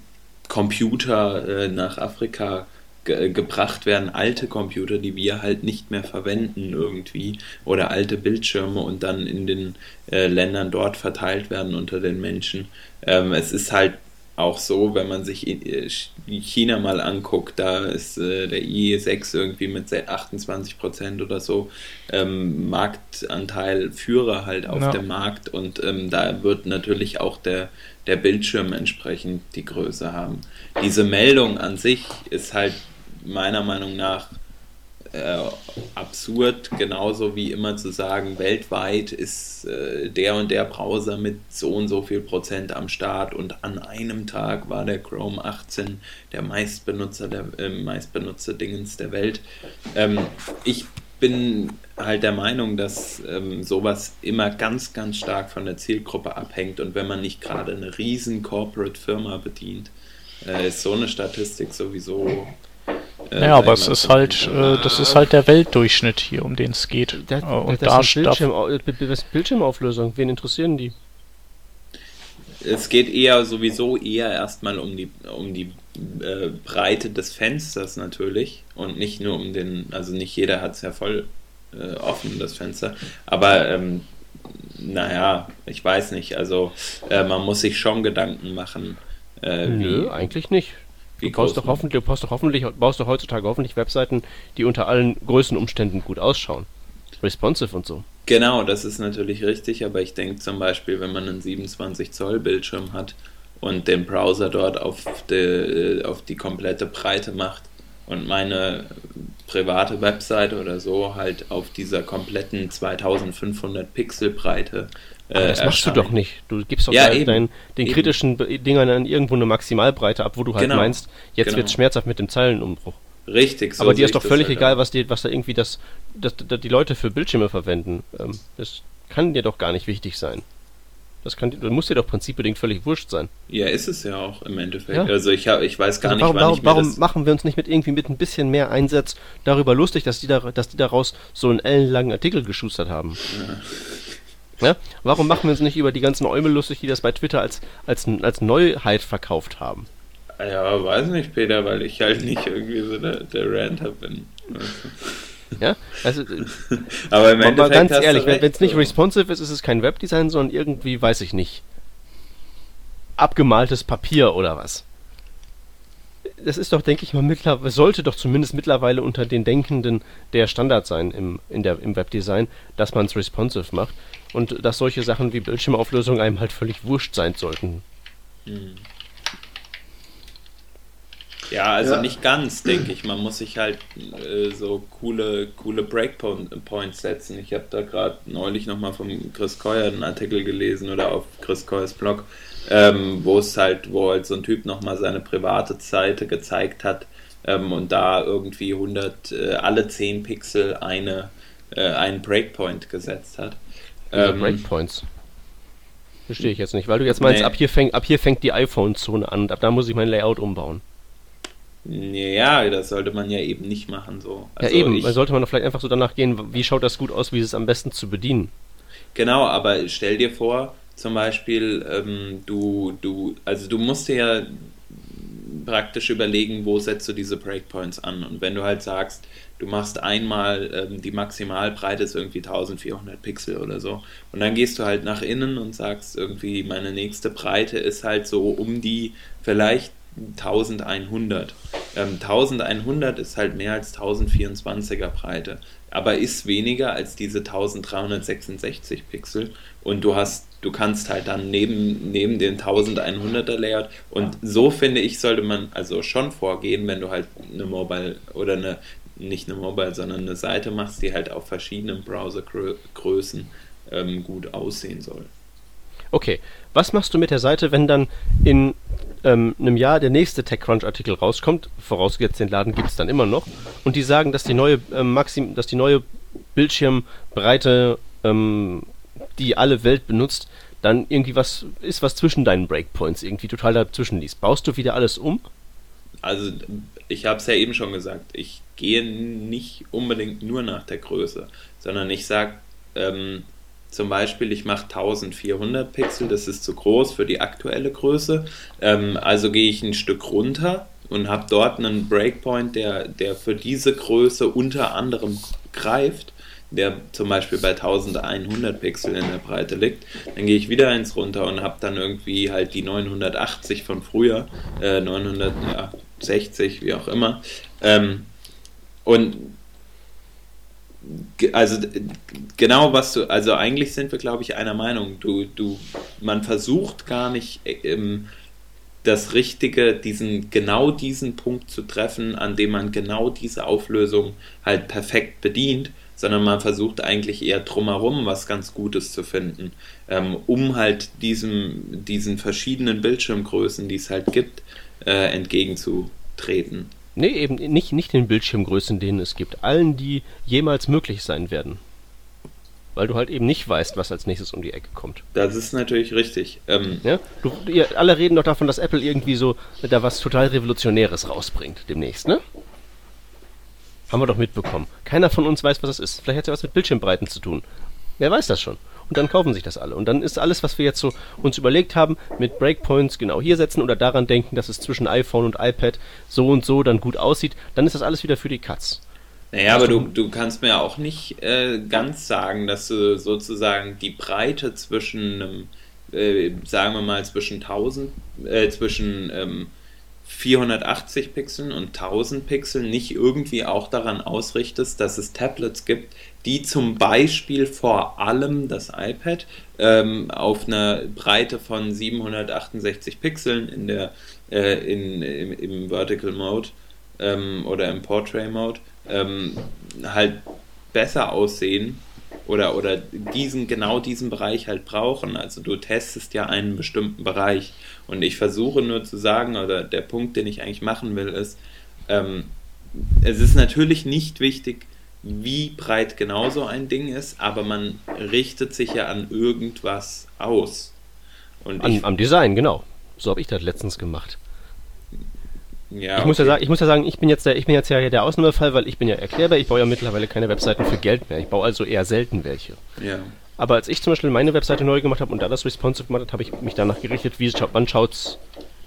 Computer äh, nach Afrika ge gebracht werden, alte Computer, die wir halt nicht mehr verwenden irgendwie, oder alte Bildschirme und dann in den äh, Ländern dort verteilt werden unter den Menschen. Ähm, es ist halt auch so, wenn man sich äh, China mal anguckt, da ist äh, der IE6 irgendwie mit 28 Prozent oder so ähm, Marktanteil Führer halt auf ja. dem Markt und ähm, da wird natürlich auch der, der Bildschirm entsprechend die Größe haben. Diese Meldung an sich ist halt meiner Meinung nach äh, absurd, genauso wie immer zu sagen, weltweit ist äh, der und der Browser mit so und so viel Prozent am Start und an einem Tag war der Chrome 18 der meistbenutzer der äh, meistbenutzte Dingens der Welt. Ähm, ich bin halt der Meinung, dass ähm, sowas immer ganz, ganz stark von der Zielgruppe abhängt und wenn man nicht gerade eine riesen Corporate Firma bedient, äh, ist so eine Statistik sowieso äh, ja, aber es ist halt, äh, das ist halt der Weltdurchschnitt hier, um den es geht. Der, und das da Bildschirm, Bildschirmauflösung, wen interessieren die? Es geht eher sowieso eher erstmal um die, um die äh, Breite des Fensters natürlich und nicht nur um den, also nicht jeder hat es ja voll äh, offen, das Fenster, aber ähm, naja, ich weiß nicht, also äh, man muss sich schon Gedanken machen. Äh, Nö, eigentlich nicht. Du baust, doch hoffentlich, du baust doch hoffentlich, baust doch heutzutage hoffentlich Webseiten, die unter allen Größenumständen gut ausschauen. Responsive und so. Genau, das ist natürlich richtig, aber ich denke zum Beispiel, wenn man einen 27 Zoll Bildschirm hat und den Browser dort auf die, auf die komplette Breite macht und meine private Webseite oder so halt auf dieser kompletten 2500 Pixel Breite äh, das machst du doch nicht. Du gibst doch ja, dein, dein, den eben. kritischen Dingern dann irgendwo eine Maximalbreite ab, wo du halt genau. meinst, jetzt genau. wird schmerzhaft mit dem Zeilenumbruch. Richtig. So Aber dir ist doch völlig halt egal, was, die, was da irgendwie das, das, das, die Leute für Bildschirme verwenden. Ähm, das kann dir doch gar nicht wichtig sein. Das, kann, das muss dir doch prinzipbedingt völlig wurscht sein. Ja, ist es ja auch im Endeffekt. Ja. Also ich, hab, ich weiß gar also warum, nicht, warum, warum machen wir uns nicht mit irgendwie mit ein bisschen mehr Einsatz darüber lustig, dass die, da, dass die daraus so einen ellenlangen Artikel geschustert haben? Ja. ja. Warum machen wir uns nicht über die ganzen Eumel lustig, die das bei Twitter als, als, als Neuheit verkauft haben? Ja, weiß nicht, Peter, weil ich halt nicht irgendwie so der, der Ranter bin. Ja, also, aber im Endeffekt ganz ehrlich, wenn es nicht responsive ist, ist es kein Webdesign, sondern irgendwie, weiß ich nicht, abgemaltes Papier oder was. Das ist doch, denke ich mal, mittlerweile, sollte doch zumindest mittlerweile unter den Denkenden der Standard sein im, in der, im Webdesign, dass man es responsive macht und dass solche Sachen wie Bildschirmauflösung einem halt völlig wurscht sein sollten. Mhm. Ja, also ja. nicht ganz, denke ich. Man muss sich halt äh, so coole, coole Breakpoints setzen. Ich habe da gerade neulich nochmal von Chris Coyer einen Artikel gelesen oder auf Chris Coyers Blog, ähm, wo es halt, wo halt so ein Typ nochmal seine private Seite gezeigt hat ähm, und da irgendwie 100, äh, alle 10 Pixel eine, äh, einen Breakpoint gesetzt hat. Ähm, Breakpoints? Verstehe ich jetzt nicht, weil du jetzt meinst, nee. ab, hier fängt, ab hier fängt die iPhone-Zone an und ab da muss ich mein Layout umbauen. Ja, das sollte man ja eben nicht machen so. Also ja eben, ich, sollte man doch vielleicht einfach so danach gehen, wie schaut das gut aus, wie ist es am besten zu bedienen. Genau, aber stell dir vor, zum Beispiel, ähm, du, du, also du musst dir ja praktisch überlegen, wo setzt du diese Breakpoints an. Und wenn du halt sagst, du machst einmal, ähm, die Maximalbreite ist irgendwie 1400 Pixel oder so. Und dann gehst du halt nach innen und sagst irgendwie, meine nächste Breite ist halt so um die vielleicht 1100. Ähm, 1100 ist halt mehr als 1024er Breite, aber ist weniger als diese 1366 Pixel und du hast du kannst halt dann neben, neben den 1100er Layout und so finde ich sollte man also schon vorgehen, wenn du halt eine Mobile oder eine nicht eine Mobile, sondern eine Seite machst, die halt auf verschiedenen Browsergrößen ähm, gut aussehen soll. Okay, was machst du mit der Seite, wenn dann in ähm, einem Jahr der nächste TechCrunch-Artikel rauskommt, vorausgesetzt den Laden gibt es dann immer noch, und die sagen, dass die neue äh, Maxim, dass die neue Bildschirmbreite, ähm, die alle Welt benutzt, dann irgendwie was ist, was zwischen deinen Breakpoints irgendwie total dazwischen liest. Baust du wieder alles um? Also ich habe es ja eben schon gesagt, ich gehe nicht unbedingt nur nach der Größe, sondern ich sage, ähm, zum Beispiel, ich mache 1400 Pixel, das ist zu groß für die aktuelle Größe. Ähm, also gehe ich ein Stück runter und habe dort einen Breakpoint, der, der für diese Größe unter anderem greift, der zum Beispiel bei 1100 Pixel in der Breite liegt. Dann gehe ich wieder eins runter und habe dann irgendwie halt die 980 von früher, äh, 960, wie auch immer. Ähm, und also genau was du, also eigentlich sind wir, glaube ich, einer Meinung. Du, du, man versucht gar nicht ähm, das Richtige, diesen, genau diesen Punkt zu treffen, an dem man genau diese Auflösung halt perfekt bedient, sondern man versucht eigentlich eher drumherum was ganz Gutes zu finden, ähm, um halt diesem, diesen verschiedenen Bildschirmgrößen, die es halt gibt, äh, entgegenzutreten. Nee, eben nicht, nicht den Bildschirmgrößen, denen es gibt. Allen, die jemals möglich sein werden. Weil du halt eben nicht weißt, was als nächstes um die Ecke kommt. Das ist natürlich richtig. Ähm ja? Du, ihr alle reden doch davon, dass Apple irgendwie so da was total Revolutionäres rausbringt demnächst, ne? Haben wir doch mitbekommen. Keiner von uns weiß, was das ist. Vielleicht hat es ja was mit Bildschirmbreiten zu tun. Wer weiß das schon? Und dann kaufen sich das alle. Und dann ist alles, was wir jetzt so uns überlegt haben, mit Breakpoints genau hier setzen oder daran denken, dass es zwischen iPhone und iPad so und so dann gut aussieht, dann ist das alles wieder für die Katz. Naja, aber du, du kannst mir auch nicht äh, ganz sagen, dass du sozusagen die Breite zwischen, ähm, äh, sagen wir mal, zwischen 1000, äh, zwischen ähm, 480 Pixeln und 1000 Pixeln nicht irgendwie auch daran ausrichtest, dass es Tablets gibt, die zum Beispiel vor allem das iPad ähm, auf einer Breite von 768 Pixeln in der, äh, in, im, im, Vertical Mode ähm, oder im Portrait Mode ähm, halt besser aussehen oder, oder diesen, genau diesen Bereich halt brauchen. Also du testest ja einen bestimmten Bereich und ich versuche nur zu sagen, oder der Punkt, den ich eigentlich machen will, ist, ähm, es ist natürlich nicht wichtig, wie breit genau so ein Ding ist, aber man richtet sich ja an irgendwas aus. Und An, am Design, genau. So habe ich das letztens gemacht. Ja, ich, muss ja sagen, ich muss ja sagen, ich bin jetzt der, ich bin jetzt ja der Ausnahmefall, weil ich bin ja erklärbar, ich baue ja mittlerweile keine Webseiten für Geld mehr. Ich baue also eher selten welche. Ja. Aber als ich zum Beispiel meine Webseite neu gemacht habe und da das responsive gemacht habe, habe ich mich danach gerichtet, wie wann schaut's,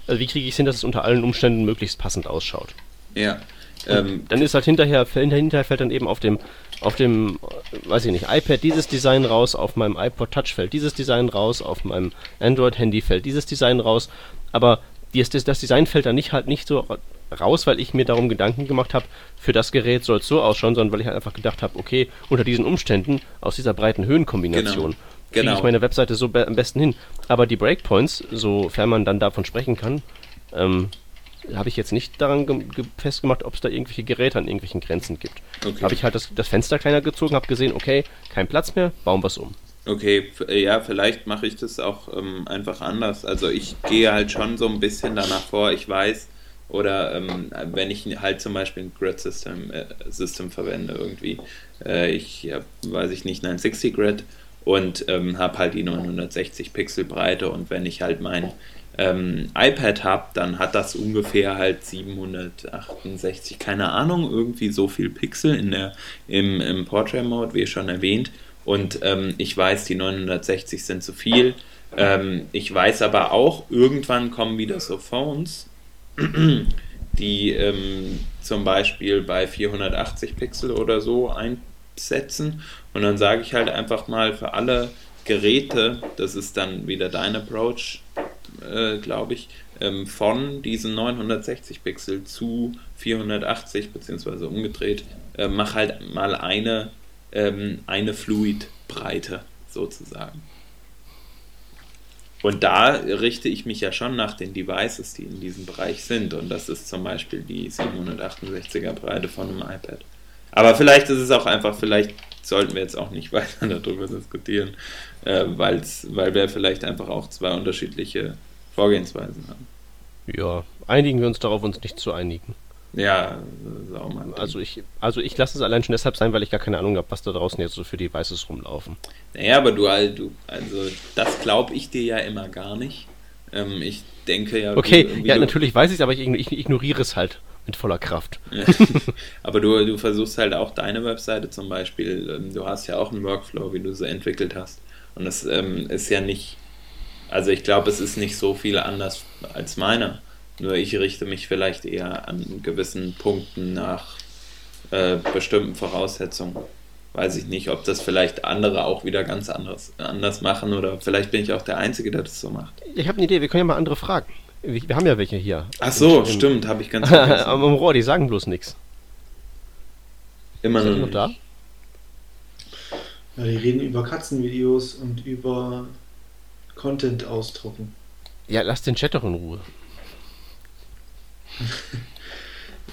also wie kriege ich es hin, dass es unter allen Umständen möglichst passend ausschaut. Ja. Ähm, dann ist halt hinterher, hinterher fällt dann eben auf dem, auf dem, weiß ich nicht, iPad dieses Design raus, auf meinem iPod Touch fällt dieses Design raus, auf meinem Android-Handy fällt dieses Design raus. Aber das, das Design fällt dann nicht halt nicht so raus, weil ich mir darum Gedanken gemacht habe, für das Gerät soll es so ausschauen, sondern weil ich halt einfach gedacht habe, okay, unter diesen Umständen, aus dieser breiten Höhenkombination, genau. kriege genau. ich meine Webseite so be am besten hin. Aber die Breakpoints, sofern man dann davon sprechen kann, ähm, habe ich jetzt nicht daran festgemacht, ob es da irgendwelche Geräte an irgendwelchen Grenzen gibt. Okay. Habe ich halt das, das Fenster kleiner gezogen, habe gesehen, okay, kein Platz mehr, bauen wir es um. Okay, ja, vielleicht mache ich das auch ähm, einfach anders. Also ich gehe halt schon so ein bisschen danach vor, ich weiß, oder ähm, wenn ich halt zum Beispiel ein Grid System, äh, System verwende irgendwie. Äh, ich habe, weiß ich nicht, 960 Grid und ähm, habe halt die 960 Pixel Breite und wenn ich halt mein ähm, iPad habe, dann hat das ungefähr halt 768, keine Ahnung, irgendwie so viel Pixel in der, im, im Portrait Mode, wie schon erwähnt. Und ähm, ich weiß, die 960 sind zu viel. Ähm, ich weiß aber auch, irgendwann kommen wieder so Phones, die ähm, zum Beispiel bei 480 Pixel oder so einsetzen. Und dann sage ich halt einfach mal für alle Geräte, das ist dann wieder dein Approach, äh, glaube ich, ähm, von diesen 960 Pixel zu 480 beziehungsweise umgedreht, äh, mach halt mal eine, ähm, eine Fluid-Breite sozusagen. Und da richte ich mich ja schon nach den Devices, die in diesem Bereich sind. Und das ist zum Beispiel die 768er Breite von einem iPad. Aber vielleicht ist es auch einfach, vielleicht sollten wir jetzt auch nicht weiter darüber diskutieren, äh, weil wir vielleicht einfach auch zwei unterschiedliche Vorgehensweisen haben. Ja, einigen wir uns darauf, uns nicht zu einigen. Ja, also ich, also ich lasse es allein schon deshalb sein, weil ich gar keine Ahnung habe, was da draußen jetzt so für Devices rumlaufen. Naja, aber du, du also das glaube ich dir ja immer gar nicht. Ähm, ich denke ja. Okay, ja, natürlich weiß ich es, aber ich, ich, ignoriere es halt mit voller Kraft. Ja. aber du, du versuchst halt auch deine Webseite zum Beispiel, ähm, du hast ja auch einen Workflow, wie du sie entwickelt hast. Und das ähm, ist ja nicht, also ich glaube, es ist nicht so viel anders als meiner. Nur ich richte mich vielleicht eher an gewissen Punkten nach äh, bestimmten Voraussetzungen. Weiß ich nicht, ob das vielleicht andere auch wieder ganz anders, anders machen oder vielleicht bin ich auch der Einzige, der das so macht. Ich habe eine Idee, wir können ja mal andere fragen. Wir, wir haben ja welche hier. Ach so, Im, stimmt, habe ich ganz vergessen. Am Rohr, die sagen bloß nichts. Immer noch, noch da? Ja, die reden über Katzenvideos und über Content ausdrucken. Ja, lass den Chat doch in Ruhe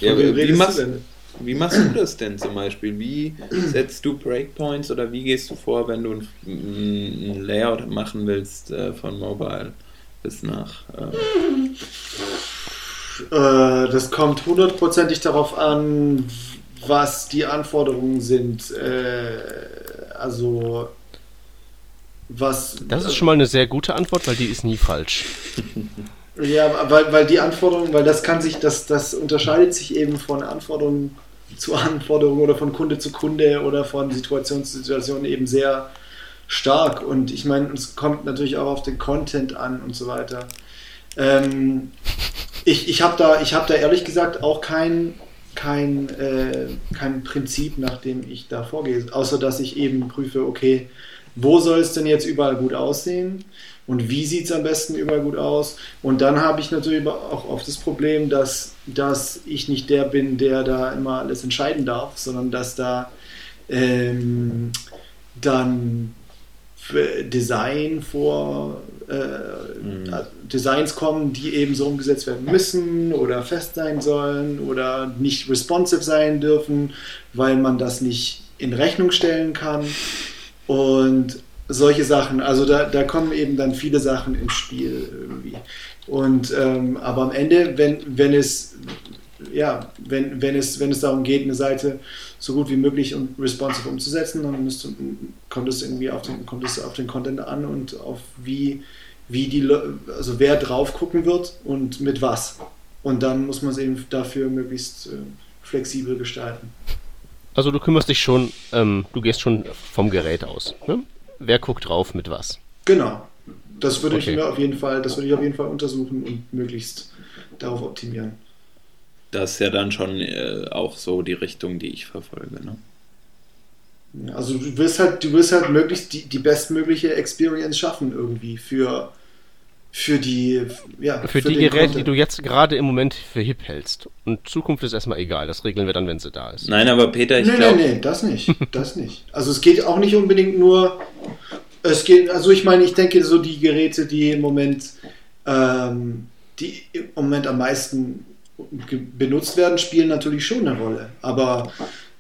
ja, wie, machst, wie machst du das denn zum Beispiel? Wie setzt du Breakpoints oder wie gehst du vor, wenn du ein, ein Layout machen willst äh, von Mobile bis nach. Äh äh, das kommt hundertprozentig darauf an, was die Anforderungen sind. Äh, also was. Das ist schon mal eine sehr gute Antwort, weil die ist nie falsch. Ja, weil, weil die Anforderungen, weil das kann sich, das, das unterscheidet sich eben von Anforderungen zu Anforderungen oder von Kunde zu Kunde oder von Situation zu Situation eben sehr stark. Und ich meine, es kommt natürlich auch auf den Content an und so weiter. Ähm, ich ich habe da, hab da ehrlich gesagt auch kein, kein, äh, kein Prinzip, nach dem ich da vorgehe, außer dass ich eben prüfe, okay, wo soll es denn jetzt überall gut aussehen? und wie sieht es am besten überall gut aus. Und dann habe ich natürlich auch oft das Problem, dass, dass ich nicht der bin, der da immer alles entscheiden darf, sondern dass da ähm, dann Design vor äh, mhm. Designs kommen, die eben so umgesetzt werden müssen oder fest sein sollen oder nicht responsive sein dürfen, weil man das nicht in Rechnung stellen kann. Und solche Sachen. Also da, da kommen eben dann viele Sachen ins Spiel irgendwie. Und ähm, aber am Ende, wenn, wenn es ja, wenn, wenn, es, wenn es darum geht, eine Seite so gut wie möglich und responsive umzusetzen, dann müsste, kommt es irgendwie auf den, kommt es auf den Content an und auf wie, wie die, also wer drauf gucken wird und mit was. Und dann muss man es eben dafür möglichst äh, flexibel gestalten. Also du kümmerst dich schon, ähm, du gehst schon vom Gerät aus. Ne? Wer guckt drauf mit was? Genau. Das würde okay. ich mir auf jeden Fall, das würde ich auf jeden Fall untersuchen und möglichst darauf optimieren. Das ist ja dann schon äh, auch so die Richtung, die ich verfolge. Ne? Also du willst halt, du willst halt möglichst die, die bestmögliche Experience schaffen irgendwie für, für die, ja, für, für die Geräte, Content. die du jetzt gerade im Moment für hip hältst. Und Zukunft ist erstmal egal, das regeln wir dann, wenn sie da ist. Nein, aber Peter, ich glaube... Nee, nee, nee, das nicht, das nicht. Also es geht auch nicht unbedingt nur, es geht, also ich meine, ich denke so die Geräte, die im Moment, ähm, die im Moment am meisten benutzt werden, spielen natürlich schon eine Rolle. Aber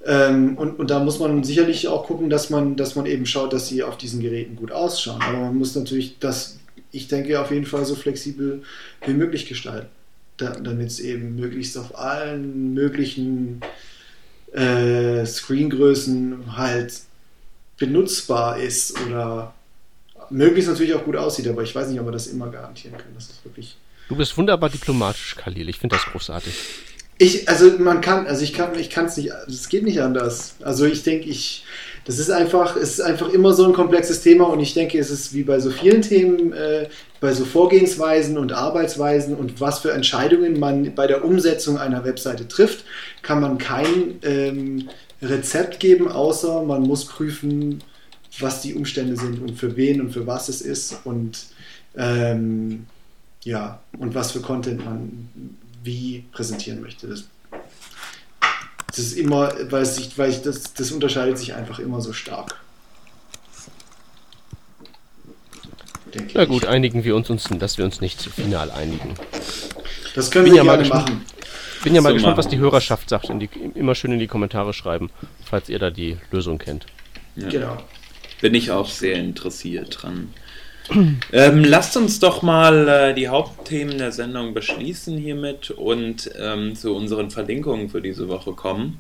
ähm, und, und da muss man sicherlich auch gucken, dass man, dass man eben schaut, dass sie auf diesen Geräten gut ausschauen. Aber man muss natürlich das, ich denke, auf jeden Fall so flexibel wie möglich gestalten. Da, damit es eben möglichst auf allen möglichen äh, Screengrößen halt benutzbar ist oder möglichst natürlich auch gut aussieht, aber ich weiß nicht, ob wir das immer garantieren können. Das ist wirklich. Du bist wunderbar diplomatisch, Khalil. Ich finde das großartig. Ich, also man kann, also ich kann, ich kann es nicht, es geht nicht anders. Also ich denke, ich, das ist einfach, es ist einfach immer so ein komplexes Thema und ich denke, es ist wie bei so vielen Themen, äh, bei so Vorgehensweisen und Arbeitsweisen und was für Entscheidungen man bei der Umsetzung einer Webseite trifft, kann man kein ähm, Rezept geben, außer man muss prüfen, was die Umstände sind und für wen und für was es ist und ähm, ja, und was für Content man wie präsentieren möchte. Das, das ist immer, weil, sich, weil ich, das, das unterscheidet sich einfach immer so stark. Na gut, ich. einigen wir uns, uns, dass wir uns nicht zu final einigen. Das können bin wir ja gerne machen. Bin ja mal so gespannt, was die Hörerschaft sagt. Die, immer schön in die Kommentare schreiben, falls ihr da die Lösung kennt. Ja. Genau. Bin ich auch sehr interessiert dran. Ähm, lasst uns doch mal äh, die Hauptthemen der Sendung beschließen hiermit und ähm, zu unseren Verlinkungen für diese Woche kommen.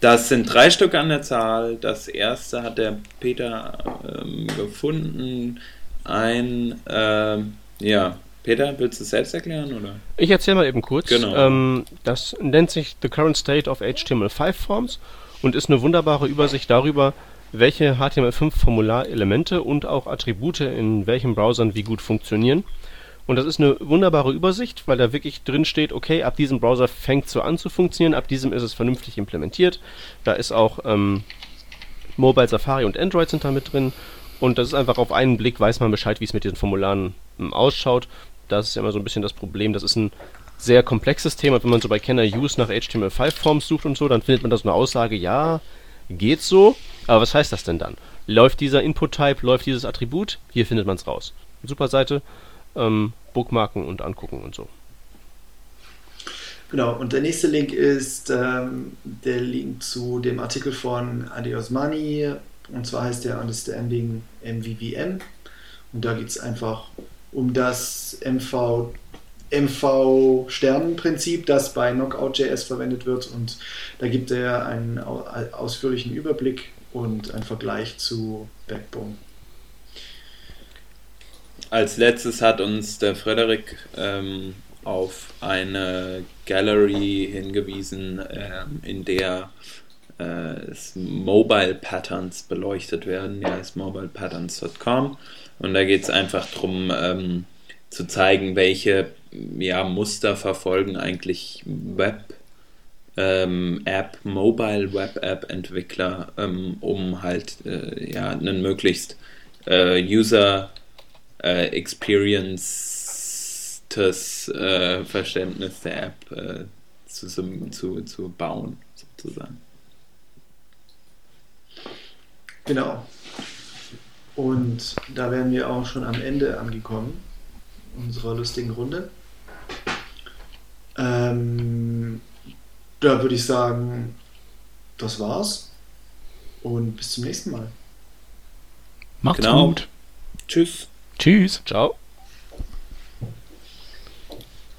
Das sind drei Stück an der Zahl. Das erste hat der Peter ähm, gefunden. Ein, äh, ja, Peter, willst du es selbst erklären? Oder? Ich erzähle mal eben kurz. Genau. Ähm, das nennt sich The Current State of HTML5 Forms und ist eine wunderbare Übersicht darüber, welche HTML5-Formularelemente und auch Attribute in welchen Browsern wie gut funktionieren. Und das ist eine wunderbare Übersicht, weil da wirklich drin steht, okay, ab diesem Browser fängt es so an zu funktionieren, ab diesem ist es vernünftig implementiert. Da ist auch ähm, Mobile Safari und Android sind da mit drin. Und das ist einfach auf einen Blick, weiß man Bescheid, wie es mit diesen Formularen ähm, ausschaut. Das ist ja immer so ein bisschen das Problem. Das ist ein sehr komplexes Thema. Wenn man so bei Kenner Use nach HTML5-Forms sucht und so, dann findet man da so eine Aussage, ja, geht so. Aber was heißt das denn dann? Läuft dieser Input-Type, läuft dieses Attribut? Hier findet man es raus. Super Seite, ähm, Bookmarken und angucken und so. Genau, und der nächste Link ist ähm, der Link zu dem Artikel von Adi Osmani, und zwar heißt der Understanding MVVM. Und da geht es einfach um das MV MV-Sternenprinzip, das bei Knockout.js verwendet wird. Und da gibt er einen ausführlichen Überblick und einen Vergleich zu Backbone. Als letztes hat uns der Frederik ähm, auf eine Gallery hingewiesen, äh, in der äh, Mobile Patterns beleuchtet werden. Ja, ist mobilepatterns.com. Und da geht es einfach darum, ähm, zu zeigen, welche ja, Muster verfolgen eigentlich Web ähm, App, Mobile Web App Entwickler, ähm, um halt äh, ja, einen möglichst äh, User äh, Experience äh, Verständnis der App äh, zu, zu, zu bauen, sozusagen. Genau. Und da wären wir auch schon am Ende angekommen unserer lustigen Runde. Ähm, da würde ich sagen, das war's. Und bis zum nächsten Mal. Macht's genau. gut. Tschüss. Tschüss. Ciao.